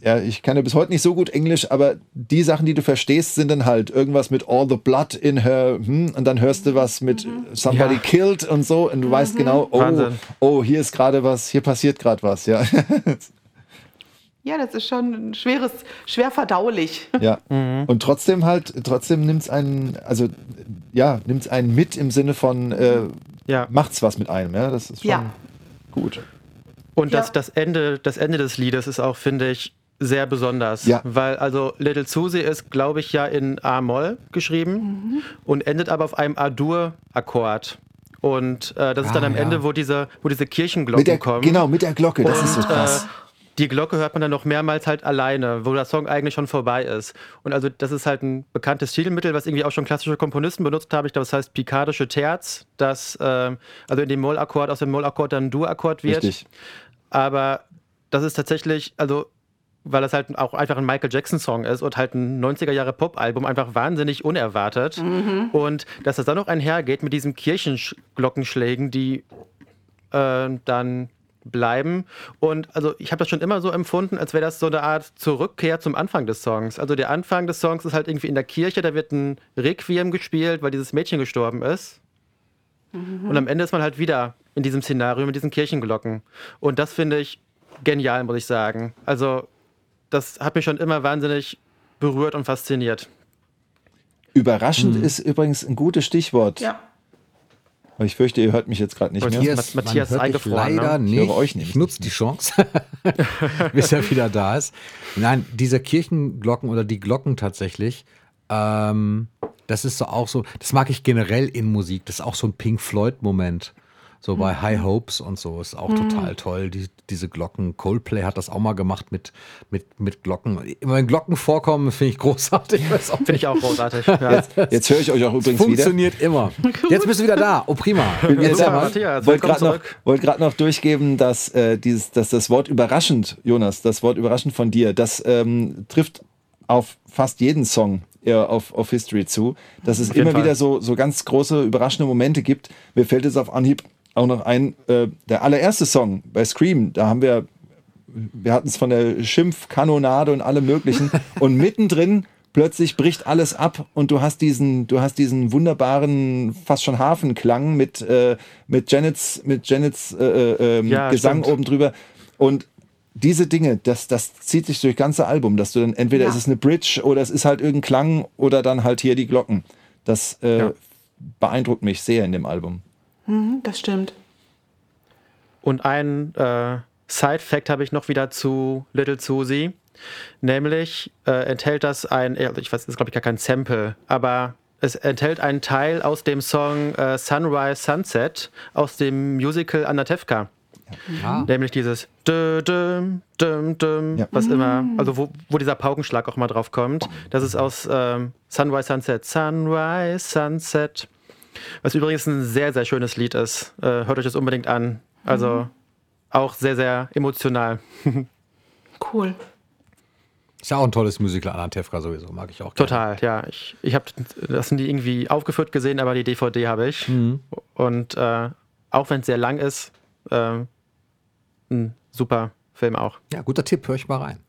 Speaker 1: ja, ich kann ja bis heute nicht so gut Englisch, aber die Sachen, die du verstehst, sind dann halt irgendwas mit All the Blood in her, hm, und dann hörst du was mit Somebody
Speaker 2: Ja.
Speaker 1: killed und so, und du weißt genau, oh,
Speaker 2: Wahnsinn.
Speaker 1: oh, hier ist gerade was, hier passiert gerade was, ja.
Speaker 3: Ja, das ist schon ein schweres, schwer verdaulich.
Speaker 1: Ja. Und trotzdem halt, trotzdem nimmt es einen, also ja, nimmt es einen mit im Sinne von äh,
Speaker 2: Ja.
Speaker 1: macht's was mit einem, ja. Das ist schon
Speaker 3: Ja.
Speaker 1: gut.
Speaker 2: Und das,
Speaker 3: Ja.
Speaker 2: das, Ende, das Ende des Liedes ist auch, finde ich, sehr besonders.
Speaker 1: Ja.
Speaker 2: Weil also Little Susie ist, glaube ich, ja in A-Moll geschrieben
Speaker 3: Mhm.
Speaker 2: und endet aber auf einem A-Dur-Akkord. Und äh, das ist dann
Speaker 4: Ah,
Speaker 2: am
Speaker 4: ja.
Speaker 2: Ende, wo diese, wo diese Kirchenglocken
Speaker 1: der,
Speaker 2: kommen.
Speaker 1: genau, mit der Glocke, das ist so krass.
Speaker 2: Äh, die Glocke hört man dann noch mehrmals halt alleine, wo der Song eigentlich schon vorbei ist. Und also das ist halt ein bekanntes Stilmittel, was irgendwie auch schon klassische Komponisten benutzt haben. Ich glaube, das heißt pikadische Terz, dass ähm, also in dem Mollakkord aus dem Mollakkord dann ein Dur-Akkord wird.
Speaker 1: Richtig.
Speaker 2: Aber das ist tatsächlich, also weil das halt auch einfach ein Michael Jackson-Song ist und halt ein 90er-Jahre-Pop-Album, einfach wahnsinnig unerwartet. Und dass das dann noch einhergeht mit diesen Kirchenglockenschlägen, die äh, dann bleiben. Und also ich habe das schon immer so empfunden, als wäre das so eine Art Zurückkehr zum Anfang des Songs. Also der Anfang des Songs ist halt irgendwie in der Kirche, da wird ein Requiem gespielt, weil dieses Mädchen gestorben ist. Und am Ende ist man halt wieder in diesem Szenario mit diesen Kirchenglocken. Und das finde ich genial, muss ich sagen. Also das hat mich schon immer wahnsinnig berührt und fasziniert.
Speaker 1: Überraschend ist übrigens ein gutes Stichwort.
Speaker 3: Ja.
Speaker 1: Aber ich fürchte, ihr hört mich jetzt gerade nicht mehr.
Speaker 2: Matthias-
Speaker 4: man
Speaker 2: Matthias
Speaker 4: hört
Speaker 2: eingefroren,
Speaker 4: leider
Speaker 2: ne?
Speaker 1: Ich
Speaker 4: nicht.
Speaker 1: höre euch nicht.
Speaker 4: Ich nutze die Chance, bis er wieder da ist. Nein, diese Kirchenglocken oder die Glocken tatsächlich, ähm, das ist so auch so, das mag ich generell in Musik. Das ist auch so ein Pink Floyd-Moment. So bei
Speaker 3: Mhm.
Speaker 4: High Hopes und so ist auch total toll. Die, diese Glocken. Coldplay hat das auch mal gemacht mit, mit, mit Glocken. Immer wenn Glocken vorkommen, finde ich großartig.
Speaker 2: Finde ich auch großartig. Ja.
Speaker 1: Jetzt höre ich euch auch übrigens wieder.
Speaker 4: Funktioniert immer. Jetzt bist du wieder da. Oh, prima.
Speaker 1: Jetzt aber-
Speaker 2: Matthias,
Speaker 1: wollte gerade noch, wollt noch durchgeben, dass, äh, dieses, dass das Wort überraschend, Jonas, das Wort überraschend von dir, das ähm, trifft auf fast jeden Song äh, auf, auf History zu, dass es immer
Speaker 2: Fall.
Speaker 1: wieder so, so ganz große, überraschende Momente gibt. Mir fällt jetzt auf Anhieb auch noch ein, äh, der allererste Song bei Scream, da haben wir, wir hatten es von der Schimpfkanonade und allem möglichen und mittendrin plötzlich bricht alles ab und du hast diesen, du hast diesen wunderbaren, fast schon Hafenklang mit, äh, mit Janets, mit Janets äh, äh, ähm,
Speaker 2: Ja,
Speaker 1: Gesang
Speaker 2: stimmt.
Speaker 1: oben drüber. Und diese Dinge, das, das zieht sich durch das ganze Album, dass du dann entweder
Speaker 3: Ja.
Speaker 1: ist es eine Bridge oder es ist halt irgendein Klang oder dann halt hier die Glocken. Das äh,
Speaker 2: Ja.
Speaker 1: beeindruckt mich sehr in dem Album.
Speaker 3: Mhm, das stimmt.
Speaker 2: Und ein äh, Side-Fact habe ich noch wieder zu Little Susie. Nämlich äh, enthält das ein, ja, ich weiß, das ist glaube ich gar kein Sample, aber es enthält einen Teil aus dem Song äh, Sunrise Sunset aus dem Musical Anatevka.
Speaker 4: Ah.
Speaker 2: Nämlich dieses dü, düm, düm, düm,
Speaker 1: Ja.
Speaker 2: was immer, also wo, wo dieser Paukenschlag auch mal drauf kommt. Das ist aus ähm, Sunrise Sunset. Sunrise Sunset. Was übrigens ein sehr, sehr schönes Lied ist. Äh, hört euch das unbedingt an. Also auch sehr, sehr emotional.
Speaker 3: Cool.
Speaker 4: Ist ja auch ein tolles Musical, Anatevka sowieso, mag ich auch gerne.
Speaker 2: Total, ja. Ich, ich habe das nie irgendwie aufgeführt gesehen, aber die DVD habe ich. Und äh, auch wenn es sehr lang ist, äh, ein super Film auch.
Speaker 4: Ja, guter Tipp, höre ich mal rein.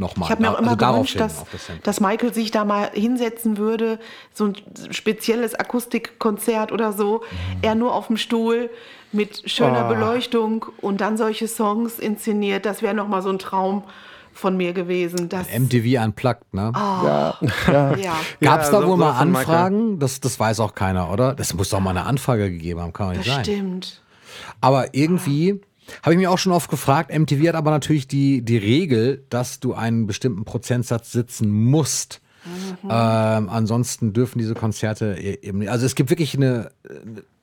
Speaker 4: Nochmal.
Speaker 3: Ich habe mir auch
Speaker 4: also
Speaker 3: immer
Speaker 4: darauf
Speaker 3: gewünscht,
Speaker 4: hin,
Speaker 3: dass, dass Michael sich da mal hinsetzen würde, so ein spezielles Akustikkonzert oder so. Er nur auf dem Stuhl mit schöner
Speaker 2: Oh.
Speaker 3: Beleuchtung und dann solche Songs inszeniert. Das wäre nochmal so ein Traum von mir gewesen. Das,
Speaker 4: MTV unplugged, ne?
Speaker 1: Ja, ja.
Speaker 3: ja.
Speaker 4: Gab es
Speaker 2: Ja,
Speaker 4: da
Speaker 2: so-
Speaker 4: wohl
Speaker 2: so
Speaker 4: mal. Anfragen? Das, das weiß auch keiner, oder? Das muss doch mal eine Anfrage gegeben haben, kann doch nicht
Speaker 3: Das
Speaker 4: sein.
Speaker 3: stimmt.
Speaker 4: Aber irgendwie habe ich mich auch schon oft gefragt, MTV hat aber natürlich die, die Regel, dass du einen bestimmten Prozentsatz sitzen musst. Ähm, ansonsten dürfen diese Konzerte e- eben nicht. Also es gibt wirklich eine,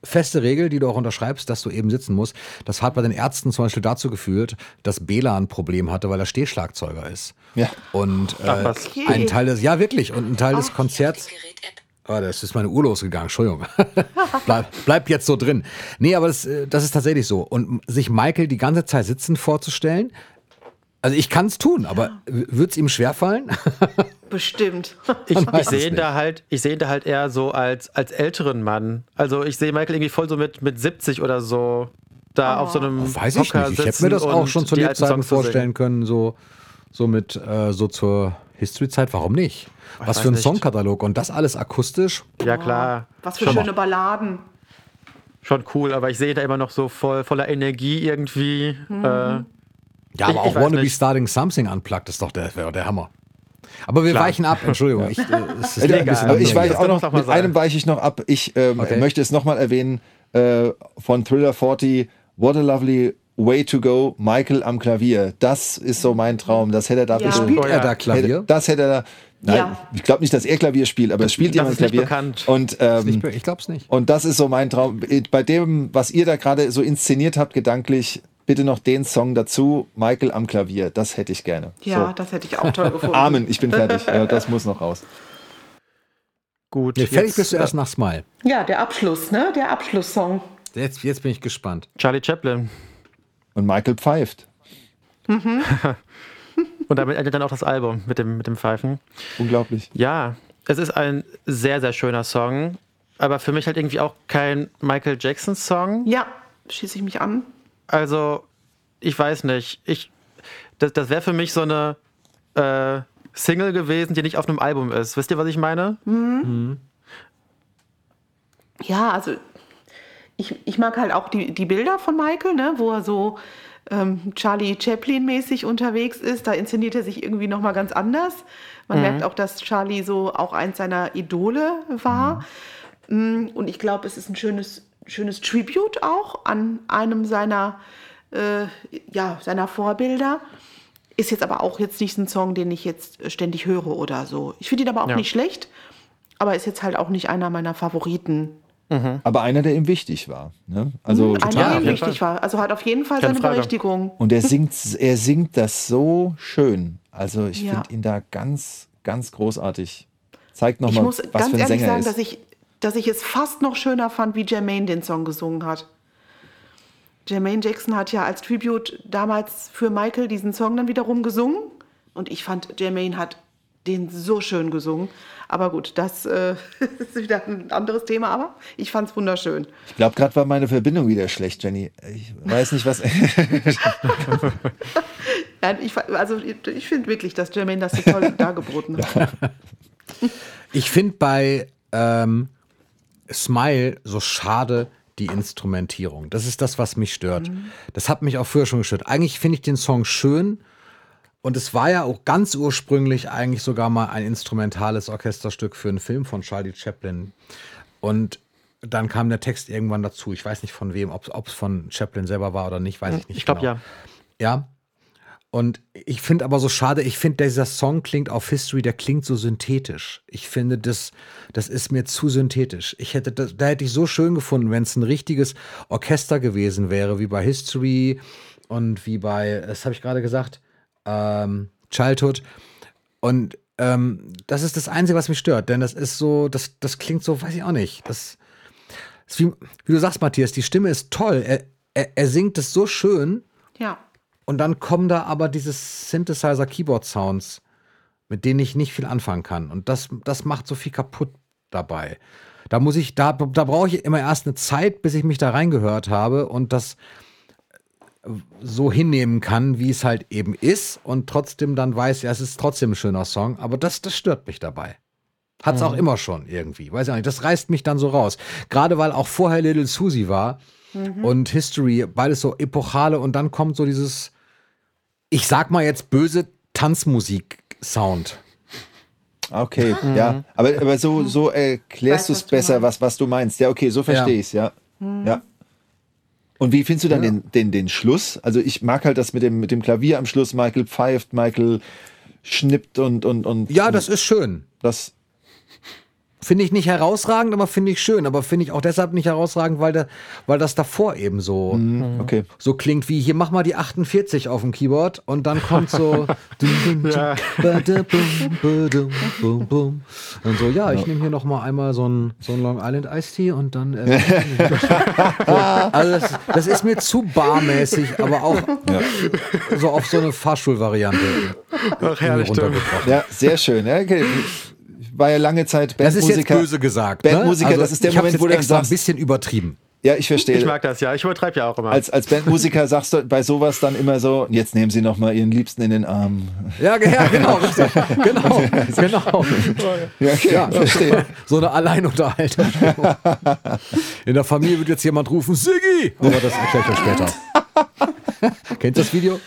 Speaker 4: feste Regel, die du auch unterschreibst, dass du eben sitzen musst. Das hat bei den Ärzten zum Beispiel dazu geführt, dass Bela ein Problem hatte, weil er Stehschlagzeuger ist.
Speaker 1: Ja.
Speaker 4: Und äh.
Speaker 3: Okay.
Speaker 4: ein Teil des, ja wirklich, und ein Teil des Konzerts. Oh, das ist meine Uhr losgegangen, Entschuldigung. bleib, bleib jetzt so drin. Nee, aber das, äh, das ist tatsächlich so. Und sich Michael die ganze Zeit sitzend vorzustellen, also ich kann es tun, aber wird es ihm schwerfallen?
Speaker 3: Bestimmt.
Speaker 2: Ich, ich sehe ihn da halt, ich sehe ihn da halt eher so als, als älteren Mann. Also ich sehe Michael irgendwie voll so mit, mit 70 oder so da auf so einem
Speaker 4: Oh, Weiß ich
Speaker 2: Hocker
Speaker 4: nicht. Ich hätte
Speaker 2: sitzen
Speaker 4: mir das auch
Speaker 2: und
Speaker 4: schon zu Lebzeiten vorstellen können, so, so mit äh, so zur History-Zeit. Warum nicht? Was
Speaker 2: weiß
Speaker 4: für ein
Speaker 2: nicht.
Speaker 4: Songkatalog und das alles akustisch.
Speaker 2: Ja klar,
Speaker 3: Was für
Speaker 4: Schon mal.
Speaker 3: schöne Balladen.
Speaker 2: schon cool, aber ich sehe da immer noch so voll voller Energie irgendwie.
Speaker 3: Mhm.
Speaker 2: Äh,
Speaker 4: Ja,
Speaker 2: Ich-
Speaker 4: aber
Speaker 2: ich
Speaker 4: auch Wanna Be
Speaker 2: nicht.
Speaker 4: Starting Something unplugged ist doch der, der Hammer. Aber wir
Speaker 2: Klar.
Speaker 4: weichen ab, Entschuldigung. Ich, äh, es ist
Speaker 1: Äh,
Speaker 4: ein bisschen
Speaker 1: ich weiche auch noch,
Speaker 2: mal
Speaker 1: mit
Speaker 2: sein.
Speaker 1: einem weiche ich noch ab. Ich ähm,
Speaker 4: Okay.
Speaker 1: möchte es nochmal erwähnen äh, von Thriller 40, What a Lovely Way to Go, Michael am Klavier. Das ist so mein Traum. Das hätte er da
Speaker 3: Ja.
Speaker 1: bitte.
Speaker 4: Spielt er da Klavier?
Speaker 1: Hätte, das hätte er da. Nein,
Speaker 3: Ja.
Speaker 1: ich glaube nicht, dass er Klavier spielt, aber es spielt
Speaker 2: Das
Speaker 1: jemand
Speaker 2: ist nicht
Speaker 1: Klavier.
Speaker 2: bekannt.
Speaker 1: Und, ähm,
Speaker 4: Nicht, ich glaube es nicht.
Speaker 1: und das ist so mein Traum. Bei dem, was ihr da gerade so inszeniert habt, gedanklich, bitte noch den Song dazu, Michael am Klavier. Das hätte ich gerne.
Speaker 3: Ja,
Speaker 1: so.
Speaker 3: das hätte ich auch toll gefunden.
Speaker 1: Amen, ich bin fertig. Ja, das muss noch raus.
Speaker 2: gut.
Speaker 4: Nee, fertig
Speaker 2: jetzt,
Speaker 4: bist du erst nach Smile.
Speaker 3: Ja, der Abschluss, ne? Der Abschlusssong.
Speaker 4: Jetzt, jetzt bin ich gespannt.
Speaker 2: Charlie Chaplin.
Speaker 1: Und Michael pfeift.
Speaker 2: Und damit endet dann auch das Album mit dem, mit dem Pfeifen.
Speaker 1: Unglaublich.
Speaker 2: Ja, es ist ein sehr, sehr schöner Song, aber für mich halt irgendwie auch kein Michael Jackson-Song.
Speaker 3: Ja, schieße ich mich an.
Speaker 2: Also, ich weiß nicht. Ich, das das wäre für mich so eine äh, Single gewesen, die nicht auf einem Album ist. Wisst ihr, was ich meine?
Speaker 3: Ja, also ich, ich mag halt auch die, die Bilder von Michael, ne, wo er so ähm, Charlie Chaplin-mäßig unterwegs ist. Da inszeniert er sich irgendwie nochmal ganz anders. Man merkt auch, dass Charlie so auch eins seiner Idole war. Mm, Und ich glaube, es ist ein schönes, schönes Tribute auch an einem seiner, äh, ja, seiner Vorbilder. Ist jetzt aber auch jetzt nicht ein Song, den ich jetzt ständig höre oder so. Ich finde ihn aber auch
Speaker 2: Ja.
Speaker 3: nicht schlecht, aber ist jetzt halt auch nicht einer meiner Favoriten.
Speaker 1: Aber einer, der ihm wichtig war. Ne? Also
Speaker 3: Einer,
Speaker 1: total.
Speaker 3: der ihm wichtig war. Also hat auf jeden Fall
Speaker 2: Keine
Speaker 3: seine
Speaker 2: Frage.
Speaker 3: Berechtigung.
Speaker 1: Und er singt, er singt das so schön. Also ich
Speaker 3: Ja.
Speaker 1: finde ihn da ganz, ganz großartig. Zeigt
Speaker 3: Ich
Speaker 1: nochmal,
Speaker 3: muss
Speaker 1: was
Speaker 3: ganz
Speaker 1: für ein
Speaker 3: ehrlich
Speaker 1: Sänger
Speaker 3: sagen,
Speaker 1: ist.
Speaker 3: dass ich, dass ich es fast noch schöner fand, wie Jermaine den Song gesungen hat. Jermaine Jackson hat ja als Tribute damals für Michael diesen Song dann wiederum gesungen. Und ich fand, Jermaine hat den so schön gesungen. Aber gut, das äh, ist wieder ein anderes Thema, aber ich fand es wunderschön.
Speaker 1: ich glaube, gerade war meine Verbindung wieder schlecht, Jenny. Ich weiß nicht, was.
Speaker 3: Ja, ich, also ich, finde wirklich, dass Jermaine das so toll dargeboten hat.
Speaker 4: Ich finde bei ähm, Smile so schade die Instrumentierung. Das ist das, was mich stört. Das hat mich auch früher schon gestört. Eigentlich finde ich den Song schön. Und es war ja auch ganz ursprünglich eigentlich sogar mal ein instrumentales Orchesterstück für einen Film von Charlie Chaplin. Und dann kam der Text irgendwann dazu. Ich weiß nicht von wem, ob es von Chaplin selber war oder nicht, weiß ich nicht.
Speaker 2: Ich glaube
Speaker 4: genau.
Speaker 2: ja.
Speaker 4: Ja. Und ich finde aber so schade, ich finde, dieser Song klingt auf History, der klingt so synthetisch. Ich finde, das, das ist mir zu synthetisch. Ich hätte das, da hätte ich so schön gefunden, wenn es ein richtiges Orchester gewesen wäre, wie bei History und wie bei, das habe ich gerade gesagt, ähm, Childhood. Und ähm, das ist das Einzige, was mich stört, denn das ist so, das, das klingt so, weiß ich auch nicht. Das, ist wie, wie du sagst, Matthias, die Stimme ist toll. Er, er, er singt es so schön.
Speaker 3: Ja.
Speaker 4: Und dann kommen da aber diese Synthesizer-Keyboard-Sounds, mit denen ich nicht viel anfangen kann. Und das, das macht so viel kaputt dabei. Da muss ich, da, da brauche ich immer erst eine Zeit, bis ich mich da reingehört habe und das so hinnehmen kann, wie es halt eben ist und trotzdem dann weiß, ja, es ist trotzdem ein schöner Song, aber das, das stört mich dabei. Hat es auch immer schon irgendwie. Weiß ich auch nicht. Das reißt mich dann so raus. Gerade weil auch vorher Little Susie war und History, beides so epochale und dann kommt so dieses, ich sag mal jetzt böse Tanzmusik-Sound.
Speaker 1: Okay, ja. Aber, aber so, so erklärst
Speaker 3: Weiß,
Speaker 1: du es besser, was, was du meinst. Ja, okay, so verstehe
Speaker 4: Ja.
Speaker 1: ich es, ja. ja. Und wie findest du dann den, den, den Schluss? Also ich mag halt das mit dem, mit dem Klavier am Schluss, Michael pfeift, Michael schnippt und, und, und
Speaker 4: Ja, das ist schön.
Speaker 1: das
Speaker 4: Finde ich nicht herausragend, aber finde ich schön. Aber finde ich auch deshalb nicht herausragend, weil, der, weil das davor eben so,
Speaker 1: Mhm. Okay.
Speaker 4: so klingt wie hier, mach mal die 48 auf dem Keyboard und dann kommt so. Und so, ja, ich nehme hier noch mal einmal so ein, so ein Long Island Iced Tea und dann. Äh, so, also das, das ist mir zu barmäßig, aber auch so auf so eine Fahrschulvariante.
Speaker 2: Ach, herrlich.
Speaker 1: Ja, sehr schön. Ja, okay. War ja lange Zeit
Speaker 4: Das ist
Speaker 1: Bandmusiker.
Speaker 4: jetzt böse gesagt.
Speaker 1: Bandmusiker,
Speaker 4: ne? also
Speaker 1: das ist der Moment,
Speaker 4: jetzt
Speaker 1: wo du
Speaker 4: extra ein
Speaker 1: sagst,
Speaker 4: bisschen übertrieben.
Speaker 1: ja, ich verstehe.
Speaker 2: Ich mag das, ja. Ich übertreibe ja auch immer.
Speaker 1: als, als Bandmusiker sagst du bei sowas dann immer so, jetzt nehmen Sie noch mal Ihren Liebsten in den Arm.
Speaker 4: Ja, ja genau, richtig. Genau, genau.
Speaker 1: Ja, okay,
Speaker 4: Ja,
Speaker 1: verstehe.
Speaker 4: So eine Alleinunterhaltung. In der Familie wird jetzt jemand rufen, Siggi! Aber das erkläre ich euch später. Kennst du das Video?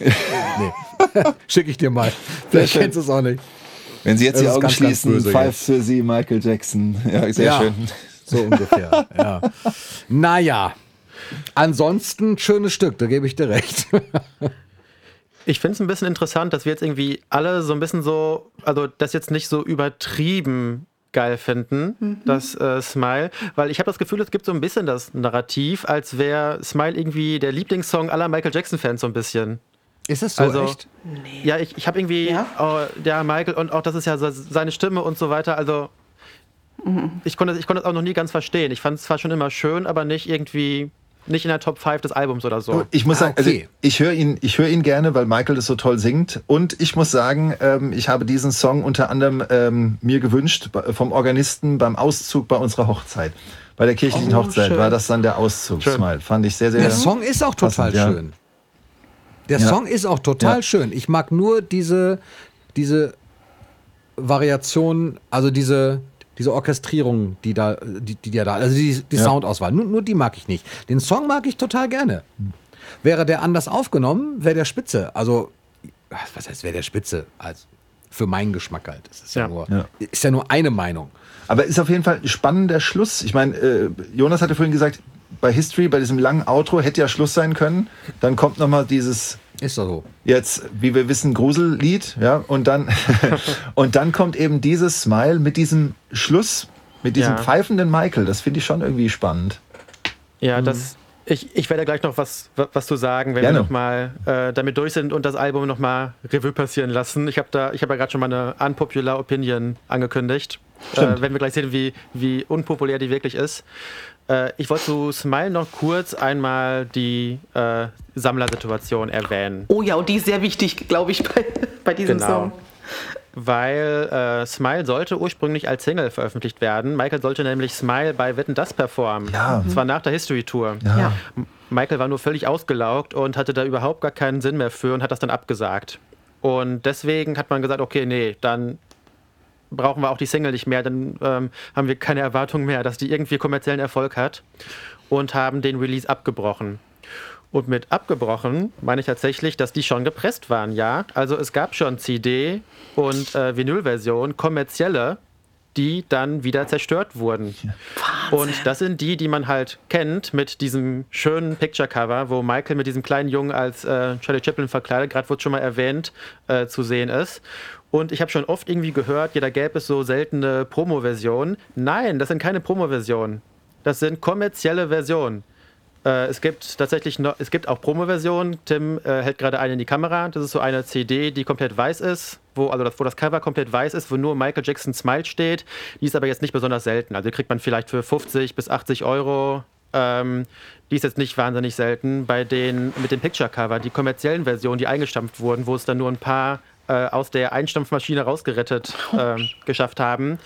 Speaker 4: Nee. Schick ich dir mal. Vielleicht kennst du es auch nicht.
Speaker 1: Wenn Sie jetzt
Speaker 4: Das
Speaker 1: die Augen
Speaker 4: ganz, ganz
Speaker 1: schließen, Five
Speaker 4: jetzt.
Speaker 1: für Sie, Michael Jackson. Ja, sehr
Speaker 4: Ja.
Speaker 1: schön.
Speaker 4: So ungefähr, ja. Naja. Ansonsten schönes Stück, da gebe ich dir recht.
Speaker 2: Ich finde es ein bisschen interessant, dass wir jetzt irgendwie alle so ein bisschen so, also das jetzt nicht so übertrieben geil finden, das äh, Smile, weil ich habe das Gefühl, es gibt so ein bisschen das Narrativ, als wäre Smile irgendwie der Lieblingssong aller Michael Jackson-Fans so ein bisschen.
Speaker 4: Ist es so
Speaker 2: Also-
Speaker 4: echt?
Speaker 2: Ja, ich, ich habe irgendwie,
Speaker 3: Ja?
Speaker 2: oh, der Michael und auch das ist ja so seine Stimme und so weiter, also ich konnte, ich konnte das auch noch nie ganz verstehen. Ich fand es zwar schon immer schön, aber nicht irgendwie, nicht in der Top 5 des Albums oder so.
Speaker 1: Ich muss
Speaker 4: Ah,
Speaker 1: sagen, also
Speaker 4: okay.
Speaker 1: ich höre ihn, ich höre ihn gerne, weil Michael das so toll singt. Und ich muss sagen, ähm, ich habe diesen Song unter anderem ähm, mir gewünscht vom Organisten beim Auszug bei unserer Hochzeit. Bei der kirchlichen
Speaker 2: Oh,
Speaker 1: Hochzeit
Speaker 2: schön.
Speaker 1: war das dann der Auszug.
Speaker 2: Schön.
Speaker 1: Fand ich sehr, sehr.
Speaker 4: Der Song ist auch total
Speaker 1: Passend, ja.
Speaker 4: Der
Speaker 1: Ja.
Speaker 4: Song ist auch total
Speaker 1: Ja.
Speaker 4: schön. Ich mag nur diese, diese Variation, also diese, diese Orchestrierung, die da, die, die ja da, also die, die
Speaker 1: Ja.
Speaker 4: Soundauswahl. Nur, nur die mag ich nicht. Den Song mag ich total gerne. Wäre der anders aufgenommen, wäre der Spitze. Also, was heißt, wäre der Spitze? Also, für meinen Geschmack halt. Das ist ja,
Speaker 2: Ja.
Speaker 4: nur,
Speaker 1: Ja.
Speaker 4: ist ja nur eine Meinung.
Speaker 1: Aber ist auf jeden Fall ein spannender Schluss. Ich meine, äh, Jonas hatte vorhin gesagt, bei History, bei diesem langen Outro hätte ja Schluss sein können. Dann kommt nochmal dieses
Speaker 4: Ist doch so.
Speaker 1: jetzt, wie wir wissen, Grusellied, ja, und dann, und dann kommt eben dieses Smile mit diesem Schluss, mit diesem
Speaker 2: Ja.
Speaker 1: pfeifenden Michael. Das finde ich schon irgendwie spannend.
Speaker 2: Ja, das. Ich, ich werde gleich noch was, wa- was zu sagen, wenn
Speaker 1: Gerne.
Speaker 2: wir nochmal äh, damit durch sind und das Album nochmal Revue passieren lassen. Ich habe da, ich habe ja gerade schon mal eine unpopular Opinion angekündigt. Äh, wenn wir gleich sehen, wie, wie unpopulär die wirklich ist. Äh, ich wollte zu Smile noch kurz einmal die äh, Sammlersituation erwähnen.
Speaker 3: Oh ja, und die ist sehr wichtig, glaube ich, bei, bei diesem
Speaker 2: Genau.
Speaker 3: Song.
Speaker 2: Weil äh, Smile sollte ursprünglich als Single veröffentlicht werden. Michael sollte nämlich Smile bei Wetten Das performen.
Speaker 1: Ja.
Speaker 2: Und zwar nach der History Tour.
Speaker 3: Ja.
Speaker 2: M- Michael war nur völlig ausgelaugt und hatte da überhaupt gar keinen Sinn mehr für und hat das dann abgesagt. Und deswegen hat man gesagt, okay, nee, dann brauchen wir auch die Single nicht mehr, dann ähm, haben wir keine Erwartung mehr, dass die irgendwie kommerziellen Erfolg hat und haben den Release abgebrochen. Und mit abgebrochen meine ich tatsächlich, dass die schon gepresst waren, ja. Also es gab schon CD und äh, Vinylversion, kommerzielle, die dann wieder zerstört wurden. Und das sind die, die man halt kennt mit diesem schönen Picture-Cover, wo Michael mit diesem kleinen Jungen als äh, Charlie Chaplin verkleidet, gerade wurde schon mal erwähnt, äh, zu sehen ist. Und ich habe schon oft irgendwie gehört, ja, da gäbe es so seltene Promo-Versionen. Nein, das sind keine Promo-Versionen. Das sind kommerzielle Versionen. Äh, es gibt tatsächlich noch, es gibt auch Promo-Versionen. Tim äh, hält gerade eine in die Kamera. Das ist so eine CD, die komplett weiß ist, wo, also das, wo das Cover komplett weiß ist, wo nur Michael Jackson Smile steht. Die ist aber jetzt nicht besonders selten. Also die kriegt man vielleicht für 50 bis 80 Euro. Ähm, die ist jetzt nicht wahnsinnig selten. Bei den mit dem Picture-Cover, die kommerziellen Versionen, die eingestampft wurden, wo es dann nur ein paar äh, aus der Einstampfmaschine rausgerettet ähm, geschafft haben.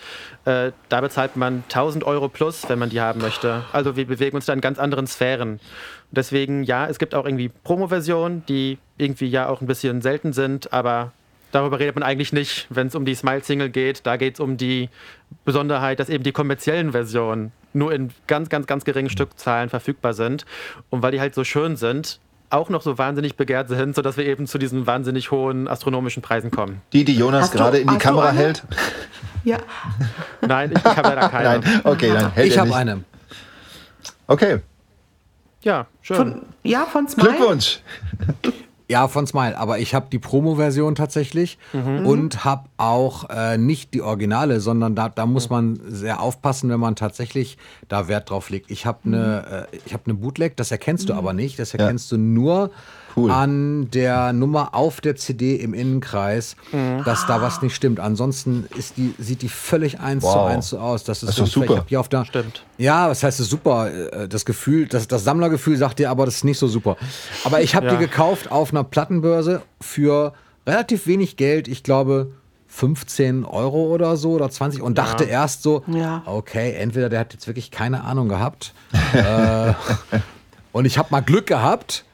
Speaker 2: Äh, da bezahlt man 1000 Euro plus, wenn man die haben möchte. Also wir bewegen uns da in ganz anderen Sphären. Deswegen, ja, es gibt auch irgendwie Promo-Versionen, die irgendwie ja auch ein bisschen selten sind, aber darüber redet man eigentlich nicht, wenn es um die Smile-Single geht. Da geht es um die Besonderheit, dass eben die kommerziellen Versionen nur in ganz, ganz, ganz geringen Stückzahlen verfügbar sind. Und weil die halt so schön sind, auch noch so wahnsinnig begehrt sind, sodass wir eben zu diesen wahnsinnig hohen astronomischen Preisen kommen.
Speaker 1: Die, die Jonas
Speaker 3: Hast du-
Speaker 1: gerade in die
Speaker 3: du
Speaker 1: Kamera hält.
Speaker 3: Ja.
Speaker 2: Nein, ich, ich habe leider keine.
Speaker 1: Nein, okay, dann hält
Speaker 4: Ich habe eine.
Speaker 1: Okay,
Speaker 2: Ja, schön.
Speaker 3: Von, ja, von Smile.
Speaker 1: Glückwunsch.
Speaker 4: Ja, von Smile, aber ich habe die Promo-Version tatsächlich
Speaker 3: Mhm.
Speaker 4: und habe auch äh, nicht die Originale, sondern da, da muss man sehr aufpassen, wenn man tatsächlich da Wert drauf legt. Ich habe eine äh, ich habe eine Bootleg, das erkennst du aber nicht, das erkennst du nur
Speaker 1: Cool.
Speaker 4: an der Nummer auf der CD im Innenkreis, dass da was nicht stimmt. Ansonsten ist die, sieht die völlig eins zu
Speaker 1: Wow.
Speaker 4: eins so aus. Das ist,
Speaker 1: Das ist
Speaker 4: Ich
Speaker 1: super.
Speaker 4: hab die auf der,
Speaker 2: Stimmt.
Speaker 4: Ja, was heißt es super? Äh, Das Gefühl, das, das Sammlergefühl sagt dir aber, das ist nicht so super. Aber ich habe
Speaker 2: Ja.
Speaker 4: die gekauft auf einer Plattenbörse für relativ wenig Geld. Ich glaube 15 Euro oder so oder 20 und dachte erst so,
Speaker 3: Ja.
Speaker 4: okay, entweder der hat jetzt wirklich keine Ahnung gehabt äh, und ich habe mal Glück gehabt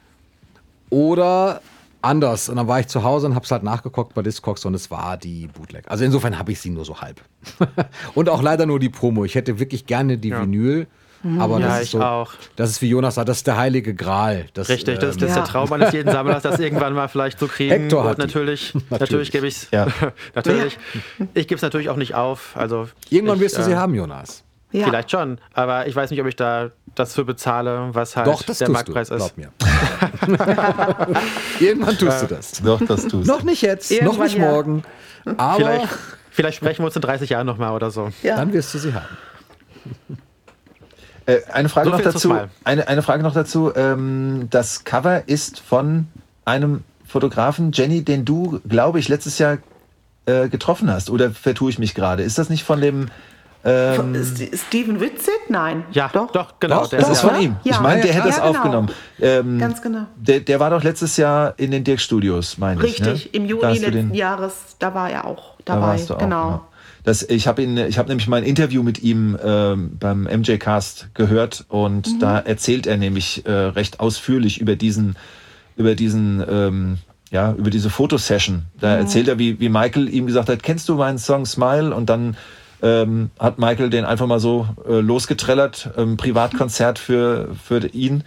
Speaker 4: oder anders. Und dann war ich zu Hause und habe es halt nachgeguckt bei Discogs und es war die Bootleg. Also insofern habe ich sie nur so halb. und auch leider nur die Promo. Ich hätte wirklich gerne die Vinyl. Aber
Speaker 2: Ja,
Speaker 4: das ist
Speaker 2: ich
Speaker 4: so,
Speaker 2: auch.
Speaker 4: Das ist wie Jonas sagt, das ist der heilige Gral. Das,
Speaker 2: Richtig, das,
Speaker 4: ähm,
Speaker 2: das ist der
Speaker 3: Ja.
Speaker 2: Traum eines jeden Sammlers, das irgendwann mal vielleicht zu kriegen.
Speaker 4: Hector hat
Speaker 2: natürlich,
Speaker 4: Natürlich.
Speaker 2: natürlich gebe ich es.
Speaker 1: Ja.
Speaker 2: natürlich. Ich gebe es natürlich auch nicht auf. Also
Speaker 4: Irgendwann
Speaker 2: ich,
Speaker 4: wirst du sie
Speaker 2: äh,
Speaker 4: haben, Jonas.
Speaker 3: Ja.
Speaker 2: Vielleicht schon, aber ich weiß nicht, ob ich da das für bezahle, was halt
Speaker 4: Doch, das
Speaker 2: der
Speaker 4: tust
Speaker 2: Marktpreis
Speaker 4: du,
Speaker 2: ist.
Speaker 4: glaub mir. Irgendwann tust du das.
Speaker 1: Doch, das tust
Speaker 4: Noch nicht jetzt, noch
Speaker 3: Irgendwann
Speaker 4: nicht
Speaker 3: ja.
Speaker 4: morgen. Aber
Speaker 2: Vielleicht, vielleicht sprechen wir uns in 30 Jahren nochmal oder so.
Speaker 3: Ja.
Speaker 4: dann wirst du sie haben.
Speaker 1: Äh, eine Frage
Speaker 2: So
Speaker 1: noch dazu. Eine, eine Frage noch dazu. Ähm, das Cover ist von einem Fotografen, Jenny, den du, glaube ich, letztes Jahr äh, getroffen hast. Oder vertue ich mich gerade? Ist das nicht von dem. Ähm,
Speaker 3: St- Steven Witzit? Nein.
Speaker 2: Ja, doch, doch genau.
Speaker 4: Doch,
Speaker 2: der
Speaker 1: das
Speaker 2: ist
Speaker 1: von ihm.
Speaker 3: Ja.
Speaker 1: Ich meine, der
Speaker 3: Ja,
Speaker 1: hätte
Speaker 3: ja,
Speaker 1: es
Speaker 3: genau.
Speaker 1: aufgenommen. Ähm,
Speaker 3: Ganz genau.
Speaker 1: der, der war doch letztes Jahr in den Dirk Studios, meine ich.
Speaker 3: Richtig,
Speaker 1: ne?
Speaker 3: im
Speaker 1: Da
Speaker 3: Juni letzten
Speaker 1: den-
Speaker 3: Jahres, da war er auch
Speaker 1: Da
Speaker 3: dabei.
Speaker 1: warst du auch,
Speaker 3: genau.
Speaker 1: Das, ich habe ihn, ich habe nämlich mal ein Interview mit ihm ähm, beim MJ Cast gehört und
Speaker 3: Mhm.
Speaker 1: da erzählt er nämlich äh, recht ausführlich über diesen, über diesen, ähm, ja, über diese Fotosession. Da erzählt er, wie, wie Michael ihm gesagt hat, kennst du meinen Song Smile? Und dann ähm, hat Michael den einfach mal so äh, losgetrellert, ähm, Privatkonzert für, für ihn.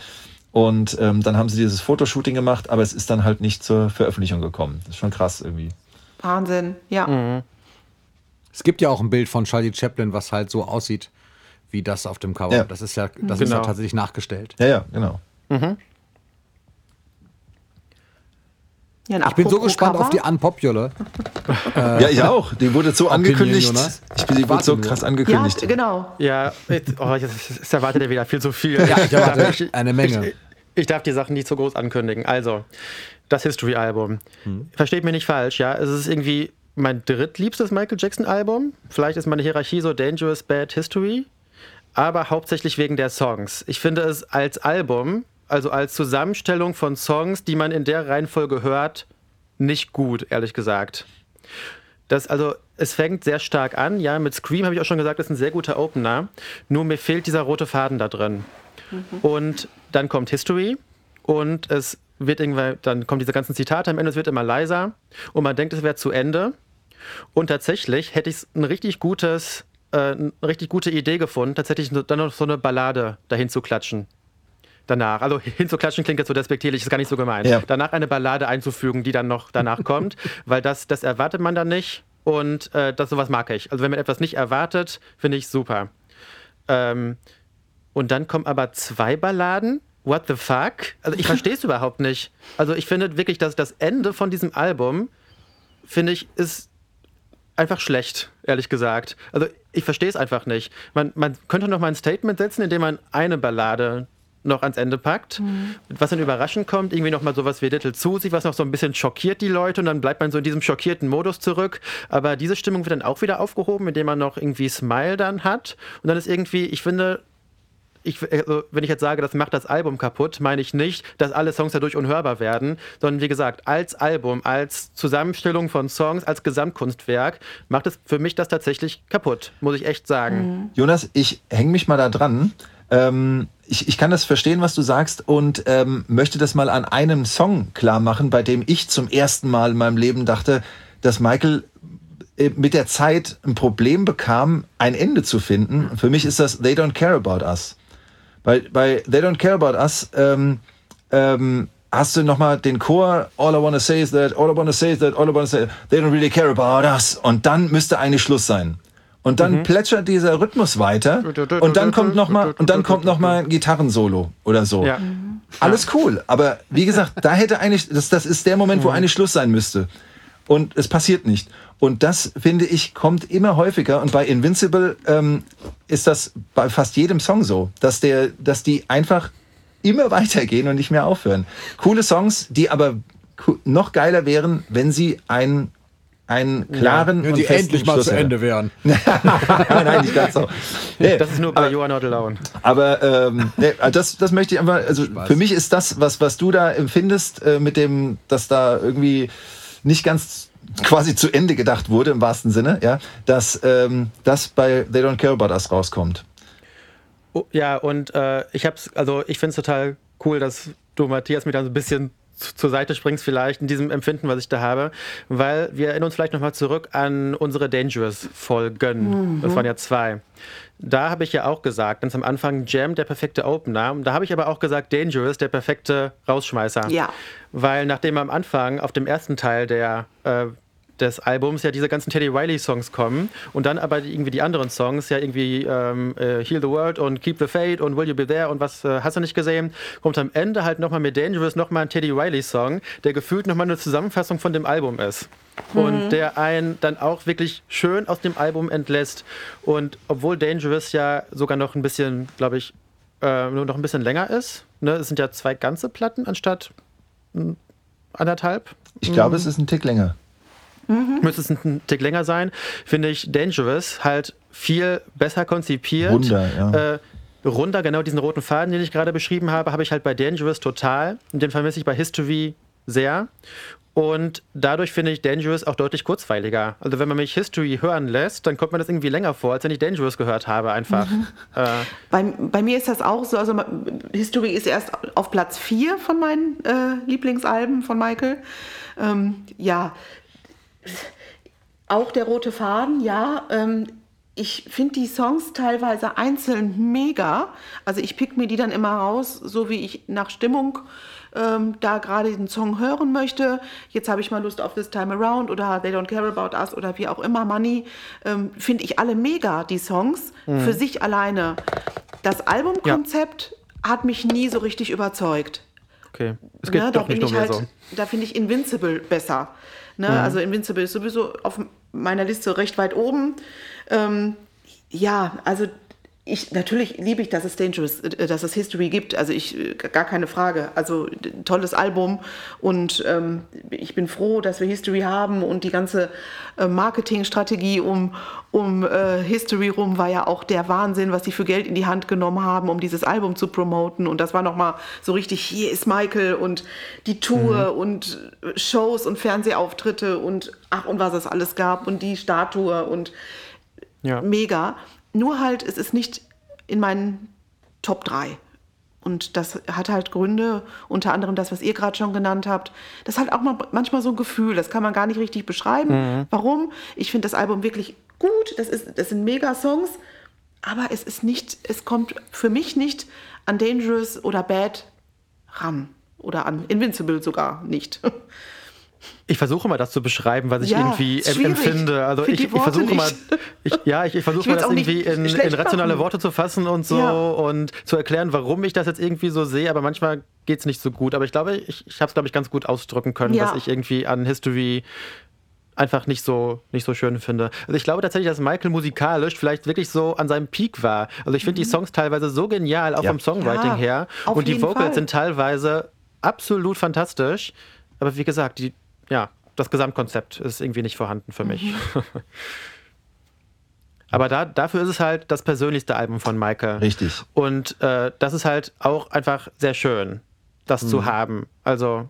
Speaker 1: Und ähm, dann haben sie dieses Fotoshooting gemacht, aber es ist dann halt nicht zur Veröffentlichung gekommen. Das ist schon krass irgendwie.
Speaker 3: Wahnsinn, ja.
Speaker 2: Mhm.
Speaker 4: Es gibt ja auch ein Bild von Charlie Chaplin, was halt so aussieht wie das auf dem Cover.
Speaker 1: Ja.
Speaker 4: Das ist ja, das ist ja
Speaker 2: Genau.
Speaker 4: tatsächlich nachgestellt.
Speaker 1: Ja, ja, genau.
Speaker 3: Ja
Speaker 4: Ich bin so gespannt auf
Speaker 3: Cover,
Speaker 4: die Unpopular.
Speaker 1: Ja, ich auch. Die wurde so angekündigt.
Speaker 4: Jonas?
Speaker 1: Ich bin, die wurde so krass
Speaker 3: Ja,
Speaker 1: angekündigt.
Speaker 3: genau.
Speaker 2: ja jetzt, oh, jetzt, jetzt erwartet er wieder viel zu viel.
Speaker 4: Ja, ich erwarte eine Menge.
Speaker 2: Ich, ich darf die Sachen nicht so groß ankündigen. Also, das History-Album. Versteht mich nicht falsch, ja. Es ist irgendwie mein drittliebstes Michael Jackson-Album. Vielleicht ist meine Hierarchie so Dangerous Bad History. Aber hauptsächlich wegen der Songs. Ich finde es als Album, also als Zusammenstellung von Songs, die man in der Reihenfolge hört, nicht gut, ehrlich gesagt. Das, also, es fängt sehr stark an, ja, mit Scream habe ich auch schon gesagt, ist ein sehr guter Opener. Nur mir fehlt dieser rote Faden da drin. Und dann kommt History und es wird irgendwann, dann kommen diese ganzen Zitate am Ende, es wird immer leiser und man denkt, es wäre zu Ende. Und tatsächlich hätte ich ein richtig gutes, äh, eine richtig gute Idee gefunden, tatsächlich dann noch so eine Ballade dahin zu klatschen. Danach, also hinzuklatschen klingt jetzt so despektierlich, ist gar nicht so gemeint.
Speaker 1: Ja.
Speaker 2: Danach eine Ballade einzufügen, die dann noch danach kommt, weil das, das erwartet man dann nicht und äh, das sowas mag ich. Also wenn man etwas nicht erwartet, finde ich super. Ähm, und dann kommen aber zwei Balladen. What the fuck? Also ich verstehe es überhaupt nicht. Also ich finde wirklich, dass das Ende von diesem Album, finde ich, ist einfach schlecht, ehrlich gesagt. Also ich verstehe es einfach nicht. Man, man könnte noch mal ein Statement setzen, indem man eine Ballade noch ans Ende packt, was dann überraschend kommt, irgendwie noch mal sowas wie Little Susie, was noch so ein bisschen schockiert die Leute und dann bleibt man so in diesem schockierten Modus zurück. Aber diese Stimmung wird dann auch wieder aufgehoben, indem man noch irgendwie Smile dann hat und dann ist irgendwie, ich finde, ich, also, wenn ich jetzt sage, das macht das Album kaputt, meine ich nicht, dass alle Songs dadurch unhörbar werden, sondern wie gesagt, als Album, als Zusammenstellung von Songs, als Gesamtkunstwerk, macht es für mich das tatsächlich kaputt, muss ich echt sagen.
Speaker 1: Jonas, ich hänge mich mal da dran. Ähm, ich, ich kann das verstehen, was du sagst und ähm, möchte das mal an einem Song klar machen, bei dem ich zum ersten Mal in meinem Leben dachte, dass Michael äh, mit der Zeit ein Problem bekam, ein Ende zu finden. Für mich ist das They Don't Care About Us. Bei, bei They Don't Care About Us ähm, ähm, hast du nochmal den Chor All I Wanna Say Is That, All I Wanna Say Is That, All I Wanna Say They Don't Really Care About Us und dann müsste eigentlich Schluss sein. Und dann plätschert dieser Rhythmus weiter und dann kommt noch mal und dann kommt noch mal ein Gitarrensolo oder so.
Speaker 2: Ja.
Speaker 1: Alles cool, aber wie gesagt, da hätte eigentlich das das ist der Moment, wo eigentlich Schluss sein müsste. Und es passiert nicht. Und das, finde ich, kommt immer häufiger. Und bei Invincible ähm, ist das bei fast jedem Song so, dass, der, dass die einfach immer weitergehen und nicht mehr aufhören. Coole Songs, die aber noch geiler wären, wenn sie einen, einen klaren
Speaker 4: Wenn
Speaker 1: und
Speaker 4: die
Speaker 1: festen
Speaker 4: endlich mal
Speaker 1: Schluss
Speaker 4: zu. Ende wären.
Speaker 1: Nein, nicht ganz so. Nee,
Speaker 2: Das ist nur bei Not Alone.
Speaker 1: aber ähm, nee, das, das möchte ich einfach, also für mich ist das, was, was du da empfindest, äh, mit dem, dass da irgendwie nicht ganz quasi zu Ende gedacht wurde, im wahrsten Sinne, ja, dass ähm, das bei They Don't Care About Us rauskommt.
Speaker 2: Oh, ja, und äh, ich hab's, also ich finde es total cool, dass du, Matthias, mir da so ein bisschen zur Seite springst, vielleicht in diesem Empfinden, was ich da habe, weil wir erinnern uns vielleicht nochmal zurück an unsere Dangerous-Folgen. Das waren ja zwei. Da habe ich ja auch gesagt, ganz am Anfang Jam, der perfekte Opener. Da habe ich aber auch gesagt Dangerous, der perfekte Rausschmeißer.
Speaker 3: Ja.
Speaker 2: Weil nachdem am Anfang auf dem ersten Teil der, äh, des Albums ja diese ganzen Teddy Riley-Songs kommen und dann aber irgendwie die anderen Songs ja irgendwie ähm, äh, Heal the World und Keep the Fate und Will You Be There und was äh, hast du nicht gesehen, kommt am Ende halt nochmal mit Dangerous nochmal ein Teddy Riley-Song, der gefühlt nochmal eine Zusammenfassung von dem Album ist. Und der einen dann auch wirklich schön aus dem Album entlässt. Und obwohl Dangerous ja sogar noch ein bisschen, glaube ich, äh, nur noch ein bisschen länger ist, ne? es sind ja zwei ganze Platten anstatt mm, anderthalb,
Speaker 1: Ich glaube, es ist ein Tick länger.
Speaker 2: Müsste es ein Tick länger sein, finde ich Dangerous halt viel besser konzipiert.
Speaker 1: Wunder, ja.
Speaker 2: Äh, runder, genau diesen roten Faden, den ich gerade beschrieben habe, habe ich halt bei Dangerous total. Und den vermisse ich bei History sehr. Und dadurch finde ich Dangerous auch deutlich kurzweiliger. Also wenn man mich History hören lässt, dann kommt man das irgendwie länger vor, als wenn ich Dangerous gehört habe einfach. Äh,
Speaker 3: Bei, bei mir ist das auch so. Also History ist erst auf Platz 4 von meinen äh, Lieblingsalben von Michael. Ähm, ja, auch der rote Faden, ja. Ähm, ich finde die Songs teilweise einzeln mega. Also ich pick mir die dann immer raus, so wie ich nach Stimmung ähm, da gerade den Song hören möchte. Jetzt habe ich mal Lust auf This Time Around oder They Don't Care About Us oder wie auch immer, Money. Ähm, finde ich alle mega, die Songs, für sich alleine. Das Albumkonzept hat mich nie so richtig überzeugt.
Speaker 2: Okay, es geht
Speaker 3: Ne, da
Speaker 2: doch nicht
Speaker 3: bin
Speaker 2: nur
Speaker 3: halt,
Speaker 2: so.
Speaker 3: da finde ich Invincible besser. Ne? Also Invincible ist sowieso auf meiner Liste recht weit oben. Ähm, ja, also ich, natürlich liebe ich, dass es Dangerous, äh, dass es History gibt. Also ich, äh, gar keine Frage. Also tolles Album und ähm, ich bin froh, dass wir History haben und die ganze äh, Marketingstrategie um, um äh, History rum war ja auch der Wahnsinn, was sie für Geld in die Hand genommen haben, um dieses Album zu promoten. Und das war nochmal so richtig, hier ist Michael und die Tour und äh, Shows und Fernsehauftritte und ach und was es alles gab und die Statue und
Speaker 2: Ja.
Speaker 3: mega. Nur halt, es ist nicht in meinen Top 3. Und das hat halt Gründe, unter anderem das, was ihr gerade schon genannt habt. Das ist halt auch mal, manchmal so ein Gefühl, das kann man gar nicht richtig beschreiben. Warum? Ich finde das Album wirklich gut, das, ist, das sind mega Songs, aber es ist nicht, es kommt für mich nicht an Dangerous oder Bad ran. Oder an Invincible sogar nicht.
Speaker 2: Ich versuche mal das zu beschreiben, was ich
Speaker 3: Ja,
Speaker 2: irgendwie empfinde. Also ich, ich versuche mal, ich, ja, ich, ich versuche mal das irgendwie in, in rationale
Speaker 3: machen.
Speaker 2: Worte zu fassen und so
Speaker 3: Ja.
Speaker 2: und zu erklären, warum ich das jetzt irgendwie so sehe. Aber manchmal geht es nicht so gut. Aber ich glaube, ich, ich habe es, glaube ich, ganz gut ausdrücken können,
Speaker 3: Ja.
Speaker 2: was ich irgendwie an History einfach nicht so, nicht so schön finde. Also ich glaube tatsächlich, dass Michael musikalisch vielleicht wirklich so an seinem Peak war. Also ich finde die Songs teilweise so genial, auch
Speaker 1: Ja.
Speaker 2: vom Songwriting
Speaker 3: Mhm. Ja,
Speaker 2: her.
Speaker 3: auf
Speaker 2: Und die Vocals
Speaker 3: Fall.
Speaker 2: sind teilweise absolut fantastisch. Aber wie gesagt, die, ja, das Gesamtkonzept ist irgendwie nicht vorhanden für mich.
Speaker 3: Mhm.
Speaker 2: Aber da, dafür ist es halt das persönlichste Album von Michael.
Speaker 1: Richtig.
Speaker 2: Und äh, das ist halt auch einfach sehr schön, das
Speaker 1: Mhm.
Speaker 2: zu haben. Also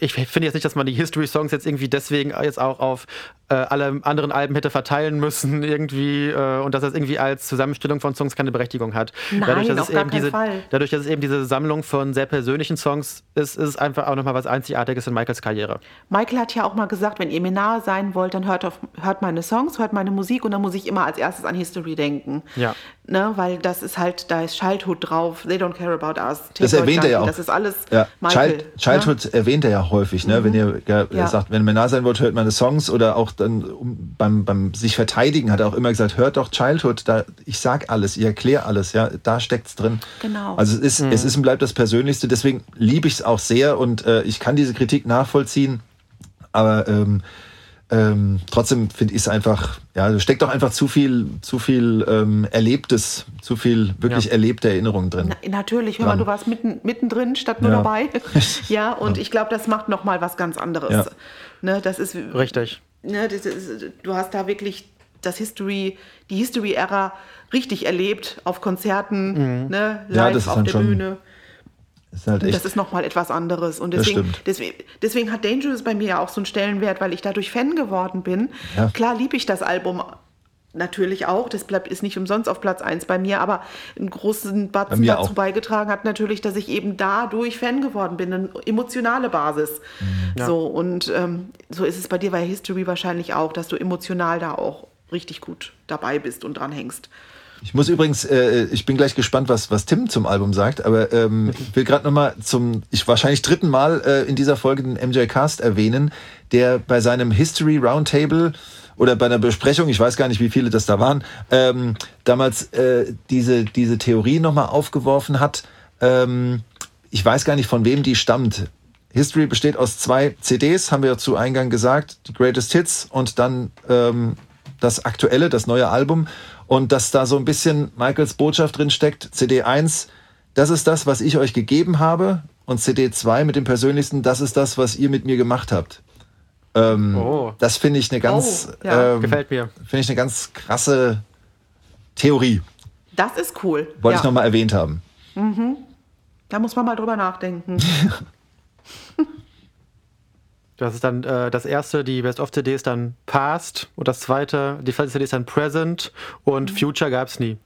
Speaker 2: ich finde jetzt nicht, dass man die History-Songs jetzt irgendwie deswegen jetzt auch auf äh, alle anderen Alben hätte verteilen müssen irgendwie äh, und dass das irgendwie als Zusammenstellung von Songs keine Berechtigung hat.
Speaker 3: Nein,
Speaker 2: dadurch, dass
Speaker 3: auf
Speaker 2: es
Speaker 3: gar
Speaker 2: eben
Speaker 3: keinen
Speaker 2: diese,
Speaker 3: Fall.
Speaker 2: dadurch, dass es eben diese Sammlung von sehr persönlichen Songs ist, ist es einfach auch nochmal was Einzigartiges in Michaels Karriere.
Speaker 3: Michael hat ja auch mal gesagt, wenn ihr mir nahe sein wollt, dann hört, auf, hört meine Songs, hört meine Musik und dann muss ich immer als erstes an History denken.
Speaker 2: Ja.
Speaker 3: Ne, weil das ist halt, da ist Childhood drauf, They Don't Care About Us.
Speaker 1: Das erwähnt er ja auch.
Speaker 3: Das ist alles
Speaker 1: Ja,
Speaker 3: Michael.
Speaker 1: Child, Childhood erwähnt er ja häufig, ne? wenn ihr ja,
Speaker 3: Ja.
Speaker 1: sagt, wenn ihr mir nah sein wollt, hört meine Songs oder auch dann um, beim, beim sich verteidigen hat er auch immer gesagt, hört doch Childhood, da, ich sag alles, ich erkläre alles, ja, da steckt's drin.
Speaker 3: Genau.
Speaker 1: Also es ist, es ist und bleibt das Persönlichste, deswegen liebe ich es auch sehr und äh, ich kann diese Kritik nachvollziehen, aber ähm, ähm, trotzdem finde ich es einfach, ja, da steckt doch einfach zu viel, zu viel ähm, Erlebtes, zu viel wirklich
Speaker 2: Ja.
Speaker 1: erlebte Erinnerungen drin.
Speaker 3: Na, natürlich, hör mal, du warst mitten, mittendrin statt nur
Speaker 1: Ja.
Speaker 3: dabei. ja, und ich glaube, das macht noch mal was ganz anderes.
Speaker 1: Ja.
Speaker 3: Ne, das ist,
Speaker 2: Richtig.
Speaker 3: Ne, das ist, du hast da wirklich das History, die History-Ära richtig erlebt auf Konzerten, ne,
Speaker 1: Mhm. Ja,
Speaker 3: live
Speaker 1: ist
Speaker 3: auf der Bühne.
Speaker 1: Ist halt
Speaker 3: Das ist noch mal etwas anderes. Und deswegen, deswegen, deswegen hat Dangerous bei mir ja auch so einen Stellenwert, weil ich dadurch Fan geworden bin.
Speaker 1: Ja.
Speaker 3: Klar liebe ich das Album natürlich auch. Das bleibt, ist nicht umsonst auf Platz 1 bei mir, aber einen großen Batzen dazu
Speaker 1: auch.
Speaker 3: beigetragen hat natürlich, dass ich eben dadurch Fan geworden bin. Eine emotionale Basis.
Speaker 1: Mhm.
Speaker 3: So, und ähm, so ist es bei dir bei History wahrscheinlich auch, dass du emotional da auch richtig gut dabei bist und dran hängst.
Speaker 1: Ich muss übrigens, äh, ich bin gleich gespannt, was, was Tim zum Album sagt, aber ähm, ich will gerade nochmal zum, ich wahrscheinlich dritten Mal äh, in dieser Folge den MJ Cast erwähnen, der bei seinem History Roundtable oder bei einer Besprechung, ich weiß gar nicht, wie viele das da waren, ähm, damals äh, diese, diese Theorie nochmal aufgeworfen hat. Ähm, ich weiß gar nicht, von wem die stammt. History besteht aus zwei CDs, haben wir zu Eingang gesagt, die Greatest Hits und dann ähm, das aktuelle, das neue Album und dass da so ein bisschen Michaels Botschaft drin steckt. CD 1, das ist das, was ich euch gegeben habe und CD 2 mit dem persönlichsten, das ist das, was ihr mit mir gemacht habt. Ähm,
Speaker 2: Oh.
Speaker 1: Das finde ich eine ganz,
Speaker 3: Oh, ja.
Speaker 1: ähm,
Speaker 2: Gefällt mir.
Speaker 1: finde ich eine ganz krasse Theorie.
Speaker 3: Das ist cool.
Speaker 1: Wollte ich
Speaker 3: ja.
Speaker 1: nochmal erwähnt haben.
Speaker 3: Da muss man mal drüber nachdenken.
Speaker 2: Das ist dann äh, das erste, die Best-of-CD ist dann Past und das zweite, die zweite CD ist dann Present und Future gab es nie.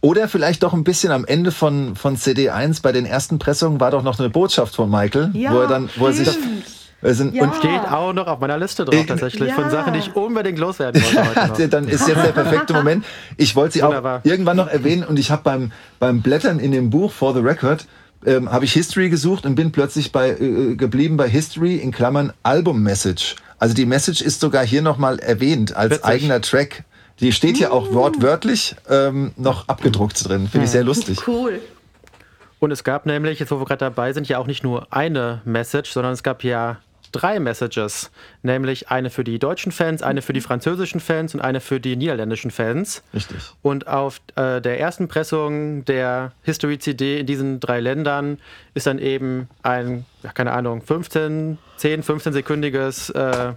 Speaker 1: Oder vielleicht doch ein bisschen am Ende von, von CD 1 bei den ersten Pressungen war doch noch eine Botschaft von Michael,
Speaker 3: Ja,
Speaker 1: wo er dann, wo er sich,
Speaker 3: stimmt. Ja.
Speaker 1: und
Speaker 2: Steht auch noch auf meiner Liste drauf
Speaker 1: Ich-
Speaker 2: tatsächlich von
Speaker 3: Ja.
Speaker 2: Sachen, die ich unbedingt loswerden wollte
Speaker 1: dann ist jetzt der perfekte Moment. Ich wollte sie auch
Speaker 2: Wunderbar.
Speaker 1: irgendwann noch erwähnen und ich habe beim, beim Blättern in dem Buch For the Record ähm, habe ich History gesucht und bin plötzlich bei äh, geblieben bei History in Klammern Album Message. Also die Message ist sogar hier nochmal erwähnt als
Speaker 2: Witzig.
Speaker 1: eigener Track. Die steht hier auch wortwörtlich ähm, noch abgedruckt drin. Finde ich sehr lustig.
Speaker 3: Cool.
Speaker 2: Und es gab nämlich, jetzt wo wir gerade dabei sind, ja auch nicht nur eine Message, sondern es gab ja drei Messages. Nämlich eine für die deutschen Fans, eine für die französischen Fans und eine für die niederländischen Fans.
Speaker 1: Richtig.
Speaker 2: Und auf äh, der ersten Pressung der History CD in diesen drei Ländern ist dann eben ein, ja, keine Ahnung, 15, 10, 15-sekündiges, äh,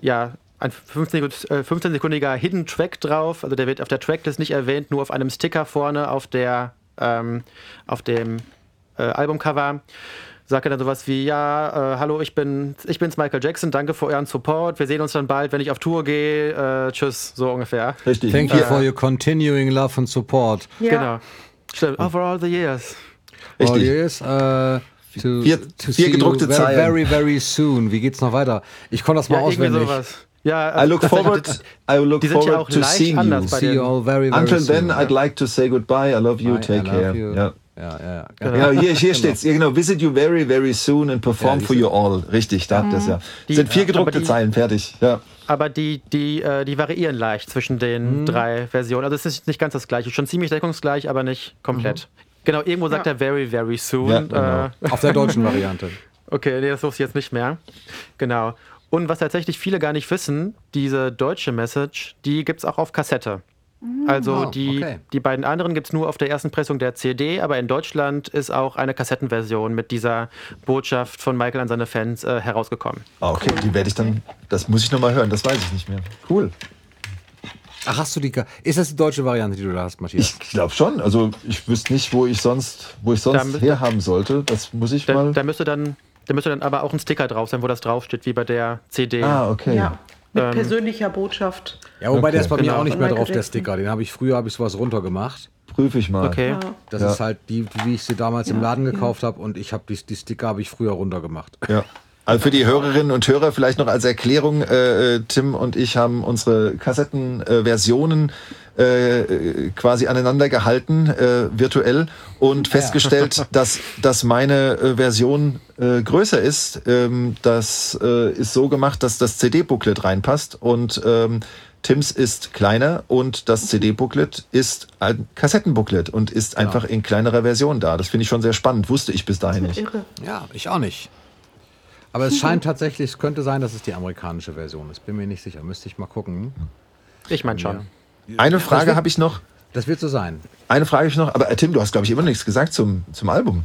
Speaker 2: ja, ein 15 äh, 15-sekündiger Hidden Track drauf. Also der wird auf der Tracklist nicht erwähnt, nur auf einem Sticker vorne auf der, ähm, auf dem äh, Albumcover. Sagt er dann sowas wie, ja, äh, hallo, ich, bin, ich bin's Michael Jackson, danke für euren Support, wir sehen uns dann bald, wenn ich auf Tour gehe, äh, tschüss, so ungefähr.
Speaker 1: Richtig.
Speaker 4: Thank you for your continuing love and support.
Speaker 3: Ja.
Speaker 2: Genau. Stimmt. Over all the years.
Speaker 1: Richtig.
Speaker 4: All years, äh, to,
Speaker 1: Vier-
Speaker 4: to
Speaker 1: vier
Speaker 4: see
Speaker 1: gedruckte
Speaker 4: you very,
Speaker 1: Zeilen.
Speaker 4: very, very soon. Wie geht's noch weiter? Ich konnte das mal
Speaker 2: Ja,
Speaker 4: auswendig.
Speaker 2: sowas. Ja,
Speaker 1: I look forward, I look forward
Speaker 2: auch
Speaker 1: to seeing
Speaker 2: anders
Speaker 1: you.
Speaker 2: bei
Speaker 4: See you all very, very
Speaker 1: Until
Speaker 4: soon.
Speaker 1: then, I'd like to say goodbye. I love you.
Speaker 4: I
Speaker 1: Take
Speaker 4: love
Speaker 1: care.
Speaker 4: you.
Speaker 1: Ja.
Speaker 4: Ja, ja, ja.
Speaker 1: Genau, hier, hier steht's. Ja, genau. Visit you very, very soon and perform
Speaker 4: Ja,
Speaker 1: for you all. Richtig, da habt ihr es ja.
Speaker 2: Die-
Speaker 1: sind vier gedruckte
Speaker 2: die-
Speaker 1: Zeilen, fertig. Ja.
Speaker 2: Aber die, die, äh, die variieren leicht zwischen den drei Versionen. Also es ist nicht ganz das gleiche. Schon ziemlich deckungsgleich, aber nicht komplett. Genau, irgendwo sagt er very, very soon.
Speaker 1: Ja, genau.
Speaker 2: äh,
Speaker 4: Auf der deutschen Variante.
Speaker 2: Okay, nee, das wusste ich jetzt nicht mehr. Genau. Und was tatsächlich viele gar nicht wissen, diese deutsche Message, die gibt es auch auf Kassette. Also
Speaker 4: Oh,
Speaker 2: die,
Speaker 4: okay.
Speaker 2: die beiden anderen gibt es nur auf der ersten Pressung der CD, aber in Deutschland ist auch eine Kassettenversion mit dieser Botschaft von Michael an seine Fans äh, herausgekommen.
Speaker 1: Ah, okay, die werde ich dann, das muss ich nochmal hören, das weiß ich nicht mehr. Cool.
Speaker 4: Ach, hast du die. Ist das die deutsche Variante, die du da hast, Matthias?
Speaker 1: Ich glaube schon. Also ich wüsste nicht, wo ich sonst, wo ich
Speaker 2: Da
Speaker 1: sonst
Speaker 2: müsste-
Speaker 1: herhaben sollte. Das muss ich
Speaker 2: Da,
Speaker 1: mal.
Speaker 2: da müsste dann da müsste dann aber auch ein Sticker drauf sein, wo das draufsteht, wie bei der CD.
Speaker 1: ah, okay.
Speaker 3: Ja. Mit
Speaker 2: Ähm,
Speaker 3: persönlicher Botschaft.
Speaker 4: Ja, wobei der ist bei mir
Speaker 2: Genau.
Speaker 4: auch nicht mehr drauf, der. Sticker. Den habe ich früher, habe ich sowas runtergemacht.
Speaker 1: Prüfe ich mal.
Speaker 2: Okay.
Speaker 3: Ja.
Speaker 4: Das
Speaker 1: Ja.
Speaker 4: ist halt die, wie ich sie damals im Laden gekauft habe und ich habe die, die Sticker habe ich früher runtergemacht.
Speaker 1: Ja. Also für die Hörerinnen und Hörer vielleicht noch als Erklärung, äh, Tim und ich haben unsere Kassettenversionen äh, quasi aneinander gehalten, äh, virtuell, und festgestellt, dass, dass meine äh, Version äh, größer ist. Ähm, das äh, ist so gemacht, dass das CD-Booklet reinpasst und ähm, Tims ist kleiner und das CD-Booklet ist ein Kassettenbooklet und ist einfach in kleinerer Version da. Das finde ich schon sehr spannend. Wusste ich bis dahin nicht.
Speaker 3: Irre.
Speaker 4: Ja, ich auch nicht. Aber es scheint tatsächlich, es könnte sein, dass es die amerikanische Version ist. Bin mir nicht sicher. Müsste ich mal gucken.
Speaker 2: Ich meine schon.
Speaker 1: Eine Frage habe ich noch.
Speaker 4: Das wird so sein.
Speaker 1: Eine Frage habe ich noch. Aber äh, Tim, du hast, glaube ich, immer nichts gesagt zum, zum Album.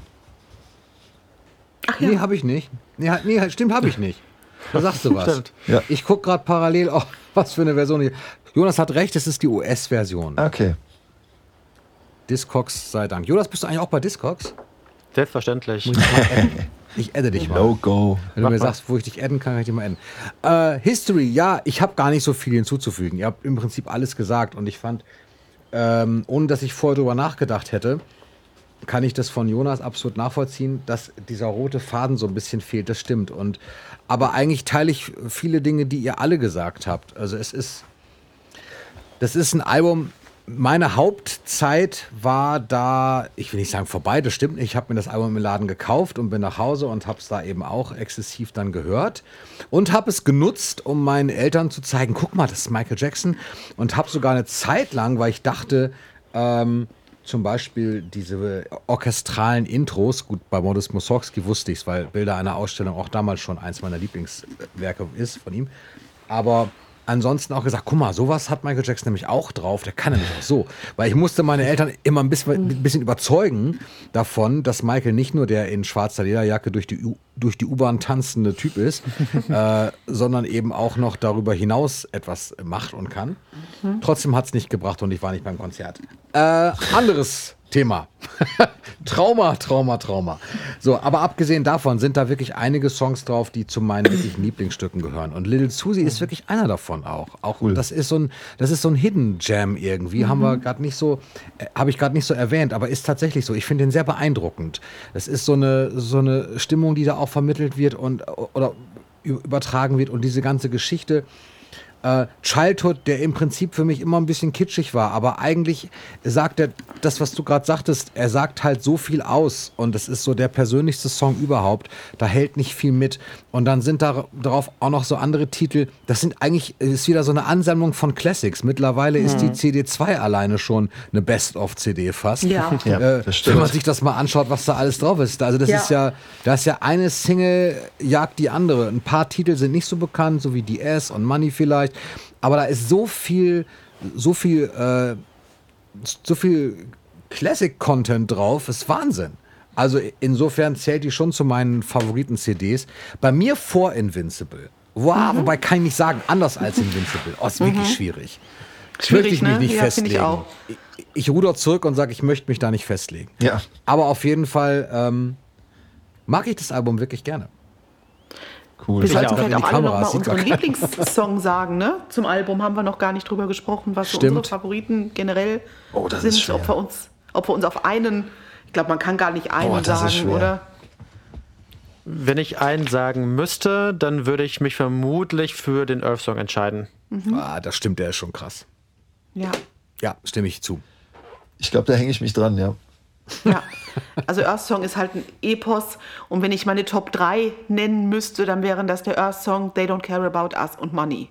Speaker 3: Ach ja.
Speaker 4: Nee, habe ich nicht. Nee, nee stimmt, habe ich nicht. Da sagst du was.
Speaker 2: Stimmt.
Speaker 1: Ja.
Speaker 4: Ich gucke gerade parallel, oh, was für eine Version. hier. Jonas hat recht, es ist die US-Version.
Speaker 1: Okay.
Speaker 4: Discogs sei Dank. Jonas, bist du eigentlich auch bei Discogs?
Speaker 2: Selbstverständlich.
Speaker 4: Ich adde dich mal.
Speaker 1: Logo.
Speaker 4: Wenn du mir
Speaker 2: mal.
Speaker 4: sagst, wo ich dich adden kann, kann ich dich mal adden. Äh, History, ja, ich habe gar nicht so viel hinzuzufügen. Ihr habt im Prinzip alles gesagt und ich fand, ähm, ohne dass ich vorher drüber nachgedacht hätte, kann ich das von Jonas absolut nachvollziehen, dass dieser rote Faden so ein bisschen fehlt. Das stimmt. Und aber eigentlich teile ich viele Dinge, die ihr alle gesagt habt. Also es ist, das ist ein Album. Meine Hauptzeit war da, ich will nicht sagen vorbei, das stimmt nicht. Ich habe mir das Album im Laden gekauft und bin nach Hause und habe es da eben auch exzessiv dann gehört und habe es genutzt, um meinen Eltern zu zeigen, guck mal, das ist Michael Jackson und habe sogar eine Zeit lang, weil ich dachte, ähm, zum Beispiel diese orchestralen Intros, gut, bei Modest Mussorgsky wusste ich es, weil Bilder einer Ausstellung auch damals schon eins meiner Lieblingswerke ist von ihm. Aber ansonsten auch gesagt, guck mal, sowas hat Michael Jackson nämlich auch drauf, der kann nämlich auch so. Weil ich musste meine Eltern immer ein bisschen, ein bisschen überzeugen davon, dass Michael nicht nur der in schwarzer Lederjacke durch die, U- durch die U-Bahn tanzende Typ ist, äh, sondern eben auch noch darüber hinaus etwas macht und kann. Trotzdem hat es nicht gebracht und ich war nicht beim Konzert. Äh, anderes Thema. Trauma, Trauma, Trauma. So, aber abgesehen davon sind da wirklich einige Songs drauf, die zu meinen wirklichen Lieblingsstücken gehören. Und Little Susie ist wirklich einer davon auch. Auch das ist so ein, das ist so ein Hidden Jam irgendwie. Haben wir gerade nicht so, äh, habe ich gerade nicht so erwähnt, aber ist tatsächlich so. Ich finde den sehr beeindruckend. Es ist so eine, so eine Stimmung, die da auch vermittelt wird und oder übertragen wird und diese ganze Geschichte äh, Childhood, der im Prinzip für mich immer ein bisschen kitschig war, aber eigentlich sagt er das, was du gerade sagtest, er sagt halt so viel aus und es ist so der persönlichste Song überhaupt, da hält nicht viel mit und dann sind da darauf auch noch so andere Titel, das sind eigentlich, ist wieder so eine Ansammlung von Classics, mittlerweile ist die CD2 alleine schon eine Best-of-CD fast.
Speaker 3: Ja.
Speaker 1: Ja,
Speaker 4: äh,
Speaker 1: das
Speaker 4: wenn man sich das mal anschaut, was da alles drauf ist. Also das
Speaker 3: Ja.
Speaker 4: ist ja, da ist ja eine Single jagt die andere. Ein paar Titel sind nicht so bekannt, so wie DS und Money vielleicht, aber da ist so viel, so viel, äh, so viel Classic-Content drauf, ist Wahnsinn. Also insofern zählt die schon zu meinen Favoriten-CDs. Bei mir vor Invincible. Wow, wobei kann ich nicht sagen, anders als Invincible. Oh, ist wirklich schwierig.
Speaker 3: Schwierig,
Speaker 4: möchte ich mich
Speaker 3: ne?
Speaker 4: nicht
Speaker 3: Ja,
Speaker 4: festlegen.
Speaker 3: ich auch.
Speaker 4: Ich, ich ruder zurück und sage, ich möchte mich da nicht festlegen.
Speaker 1: Ja.
Speaker 4: Aber auf jeden Fall ähm, mag ich das Album wirklich gerne.
Speaker 1: Cool.
Speaker 3: Wir
Speaker 4: Ich
Speaker 3: sollten
Speaker 4: auch.
Speaker 3: vielleicht auch alle
Speaker 4: Kamera,
Speaker 3: noch mal
Speaker 4: sieht
Speaker 3: unseren Lieblingssong sagen, ne? Zum Album haben wir noch gar nicht drüber gesprochen, was so unsere Favoriten generell
Speaker 1: Oh,
Speaker 3: sind. Ob wir uns, ob wir uns auf einen, ich glaube, man kann gar nicht einen
Speaker 1: Oh,
Speaker 3: sagen, oder?
Speaker 2: Wenn ich einen sagen müsste, dann würde ich mich vermutlich für den Earth Song entscheiden.
Speaker 4: Ah, das stimmt, der ist schon krass.
Speaker 3: Ja.
Speaker 4: Ja, stimme ich zu.
Speaker 1: Ich glaube, da hänge ich mich dran, ja.
Speaker 3: Ja, also Earth Song ist halt ein Epos und wenn ich meine Top 3 nennen müsste, dann wären das der Earth Song, They Don't Care About Us und Money.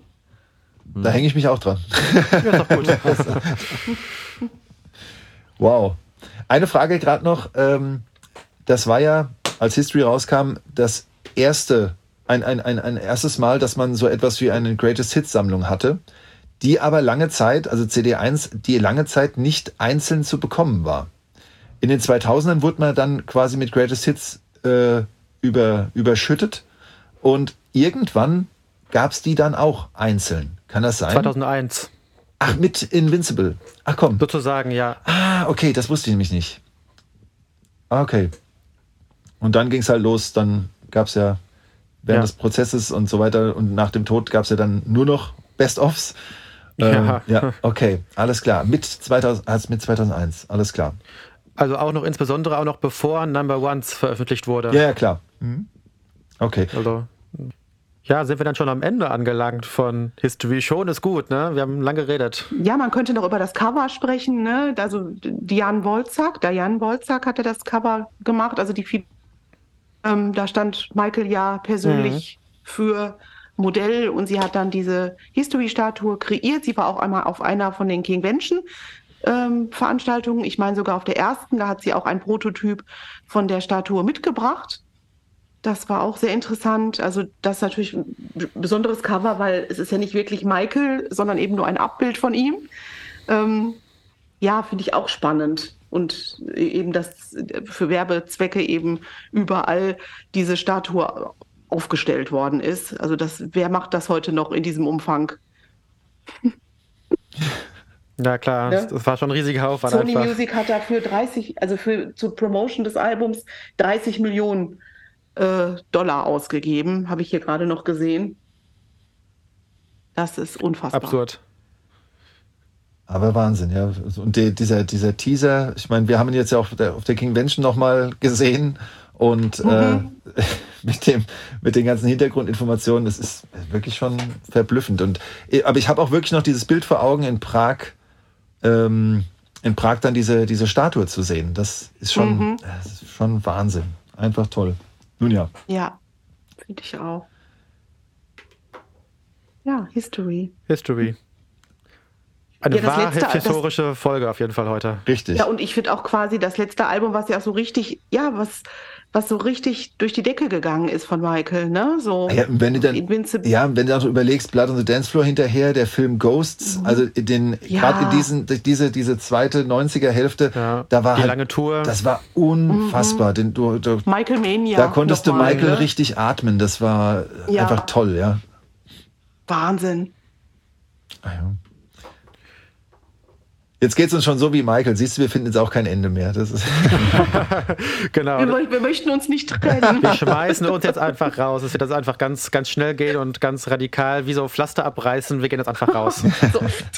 Speaker 1: Da hänge ich mich auch dran.
Speaker 2: Ja, ist doch gut.
Speaker 1: Wow. Eine Frage gerade noch. Ähm, das war ja, als History rauskam, das erste, ein, ein, ein, ein erstes Mal, dass man so etwas wie eine Greatest Hits Sammlung hatte, die aber lange Zeit, also CD1, die lange Zeit nicht einzeln zu bekommen war. In den 2000ern wurde man dann quasi mit Greatest Hits äh, über, überschüttet und irgendwann gab es die dann auch einzeln. Kann das sein?
Speaker 2: 2001.
Speaker 1: Ach, mit Invincible. Ach komm.
Speaker 2: Sozusagen, ja.
Speaker 1: Ah, okay, das wusste ich nämlich nicht. Ah, Okay. Und dann ging es halt los, dann gab es ja während
Speaker 2: Ja.
Speaker 1: des Prozesses und so weiter und nach dem Tod gab es ja dann nur noch Best-ofs. Ähm,
Speaker 2: Ja.
Speaker 1: ja, okay, alles klar. Mit, 2000, also mit 2001, alles klar.
Speaker 2: Also auch noch insbesondere auch noch bevor Number Ones veröffentlicht wurde.
Speaker 1: Ja, ja, klar. Mhm. Okay.
Speaker 2: Also Ja, sind wir dann schon am Ende angelangt von History. Schon ist gut, ne? Wir haben lange geredet.
Speaker 3: Ja, man könnte noch über das Cover sprechen, ne? Also Diane Wolzack, Diane Wolzack hatte das Cover gemacht, also die ähm, da stand Michael ja persönlich mhm. für Modell und sie hat dann diese History-Statue kreiert. Sie war auch einmal auf einer von den Kingvention ähm, Veranstaltungen. Ich meine sogar auf der ersten, da hat sie auch ein Prototyp von der Statue mitgebracht. Das war auch sehr interessant. Also das ist natürlich ein besonderes Cover, weil es ist ja nicht wirklich Michael, sondern eben nur ein Abbild von ihm. Ähm, ja, finde ich auch spannend. Und eben, dass für Werbezwecke eben überall diese Statue aufgestellt worden ist. Also das, wer macht das heute noch in diesem Umfang?
Speaker 2: Ja klar, ja? das war schon ein riesiger Aufwand.
Speaker 3: Sony einfach. Music hat dafür 30, also für zur Promotion des Albums 30 Millionen äh, Dollar ausgegeben, habe ich hier gerade noch gesehen. Das ist unfassbar.
Speaker 2: Absurd.
Speaker 1: Aber Wahnsinn, ja. Und die, dieser, dieser Teaser, ich meine, wir haben ihn jetzt ja auch auf der, auf der Kingvention nochmal gesehen und äh, mhm. äh, mit, dem, mit den ganzen Hintergrundinformationen, das ist wirklich schon verblüffend. Und, äh, aber ich habe auch wirklich noch dieses Bild vor Augen in Prag, ähm, in Prag dann diese, diese Statue zu sehen. Das ist schon, mhm. das ist schon Wahnsinn. Einfach toll. Nun ja.
Speaker 3: Ja, finde ich auch. Ja, History.
Speaker 2: History. Eine ja, wahrheitshistorische das, Folge auf jeden Fall heute.
Speaker 1: Richtig.
Speaker 3: Ja, und ich finde auch quasi das letzte Album, was ja so richtig, ja, was, was so richtig durch die Decke gegangen ist von Michael, ne? So
Speaker 1: ah ja, wenn du dann, Invincible. ja, wenn du dann so überlegst, Blood on the Dance Floor hinterher, der Film Ghosts, mhm. also den, ja. gerade in diesen, diese, diese zweite 90er Hälfte, ja. da war
Speaker 2: die
Speaker 1: halt,
Speaker 2: lange Tour.
Speaker 1: Das war unfassbar. Mhm. Den, du, du,
Speaker 3: Michael Mania.
Speaker 1: Da konntest du Michael ne? richtig atmen. Das war ja. einfach toll, ja.
Speaker 3: Wahnsinn.
Speaker 1: Ah, ja. Jetzt geht es uns schon so wie Michael. Siehst du, wir finden jetzt auch kein Ende mehr. Das ist
Speaker 3: genau. Wir, wir, möchten uns nicht trennen.
Speaker 2: Wir schmeißen uns jetzt einfach raus. Es wird jetzt einfach ganz, ganz schnell gehen und ganz radikal, wie so Pflaster abreißen. Wir gehen jetzt einfach raus.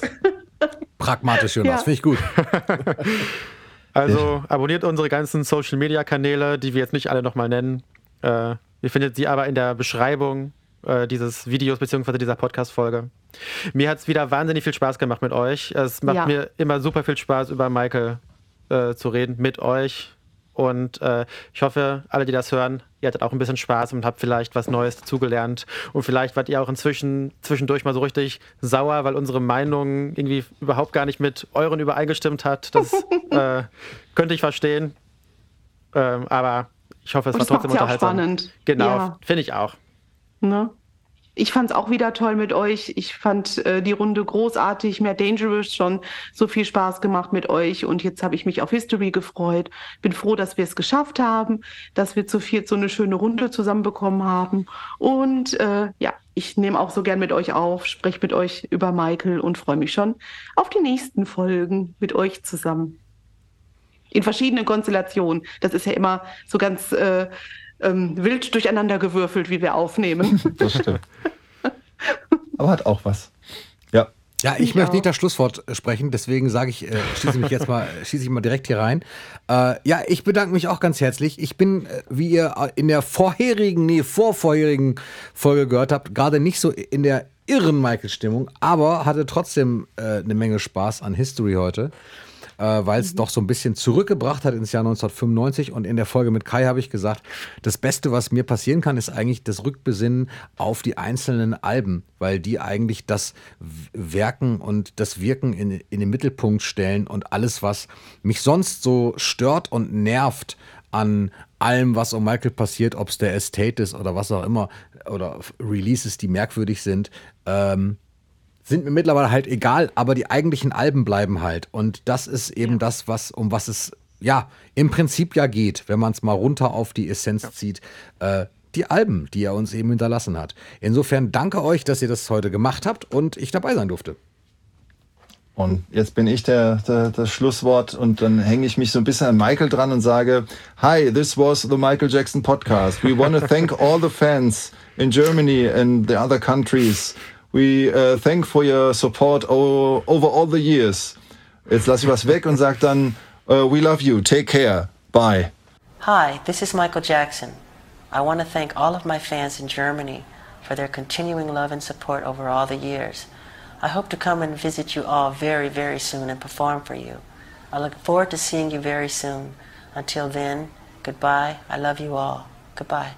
Speaker 4: Pragmatisch, Jonas. Ja. Finde ich gut.
Speaker 2: Also abonniert unsere ganzen Social Media Kanäle, die wir jetzt nicht alle nochmal nennen. Äh, ihr findet sie aber in der Beschreibung äh, dieses Videos bzw. dieser Podcast-Folge. Mir hat es wieder wahnsinnig viel Spaß gemacht mit euch. Es macht ja. mir immer super viel Spaß, über Michael äh, zu reden, mit euch. Und äh, ich hoffe, alle, die das hören, ihr hattet auch ein bisschen Spaß und habt vielleicht was Neues dazugelernt. Und vielleicht wart ihr auch inzwischen zwischendurch mal so richtig sauer, weil unsere Meinung irgendwie überhaupt gar nicht mit euren übereingestimmt hat. Das äh, könnte ich verstehen. Ähm, aber ich hoffe, es und war trotzdem unterhaltsam.
Speaker 3: Spannend.
Speaker 2: Genau, ja. finde ich auch.
Speaker 3: Ne? Ich fand es auch wieder toll mit euch. Ich fand äh, die Runde großartig. Mehr Dangerous schon so viel Spaß gemacht mit euch. Und jetzt habe ich mich auf History gefreut. Bin froh, dass wir es geschafft haben, dass wir zu viert so eine schöne Runde zusammenbekommen haben. Und äh, ja, ich nehme auch so gern mit euch auf, spreche mit euch über Michael und freue mich schon auf die nächsten Folgen mit euch zusammen. In verschiedenen Konstellationen. Das ist ja immer so ganz äh, ähm, wild durcheinander gewürfelt, wie wir aufnehmen.
Speaker 1: Das stimmt. Aber hat auch was. Ja.
Speaker 4: Ja, ich, ich möchte auch. nicht das Schlusswort sprechen, deswegen sage ich, äh, schließe mich jetzt mal, schließe ich mal direkt hier rein. Äh, ja, ich bedanke mich auch ganz herzlich. Ich bin, äh, wie ihr in der vorherigen, nee, vorvorherigen Folge gehört habt, gerade nicht so in der irren Michael-Stimmung, aber hatte trotzdem äh, eine Menge Spaß an History heute äh, weil es mhm. doch so ein bisschen zurückgebracht hat ins Jahr 1995. Und in der Folge mit Kai habe ich gesagt, das Beste, was mir passieren kann, ist eigentlich das Rückbesinnen auf die einzelnen Alben, weil die eigentlich das Werken und das Wirken in, in den Mittelpunkt stellen und alles, was mich sonst so stört und nervt an allem, was um Michael passiert, ob es der Estate ist oder was auch immer, oder Releases, die merkwürdig sind, ähm, sind mir mittlerweile halt egal, aber die eigentlichen Alben bleiben halt. Und das ist eben ja. das, was, um was es ja im Prinzip ja geht, wenn man es mal runter auf die Essenz ja. zieht. Äh, die Alben, die er uns eben hinterlassen hat. Insofern danke euch, dass ihr das heute gemacht habt und ich dabei sein durfte.
Speaker 1: Und jetzt bin ich der, der, das Schlusswort und dann hänge ich mich so ein bisschen an Michael dran und sage, Hi, this was the Michael Jackson podcast. We want to thank all the fans in Germany and the other countries We uh, thank for your support over all the years. Jetzt lasse ich was weg und sage dann, uh, we love you, take care, bye.
Speaker 5: Hi, this is Michael Jackson. I want to thank all of my fans in Germany for their continuing love and support over all the years. I hope to come and visit you all very, very soon and perform for you. I look forward to seeing you very soon. Until then, goodbye. I love you all. Goodbye.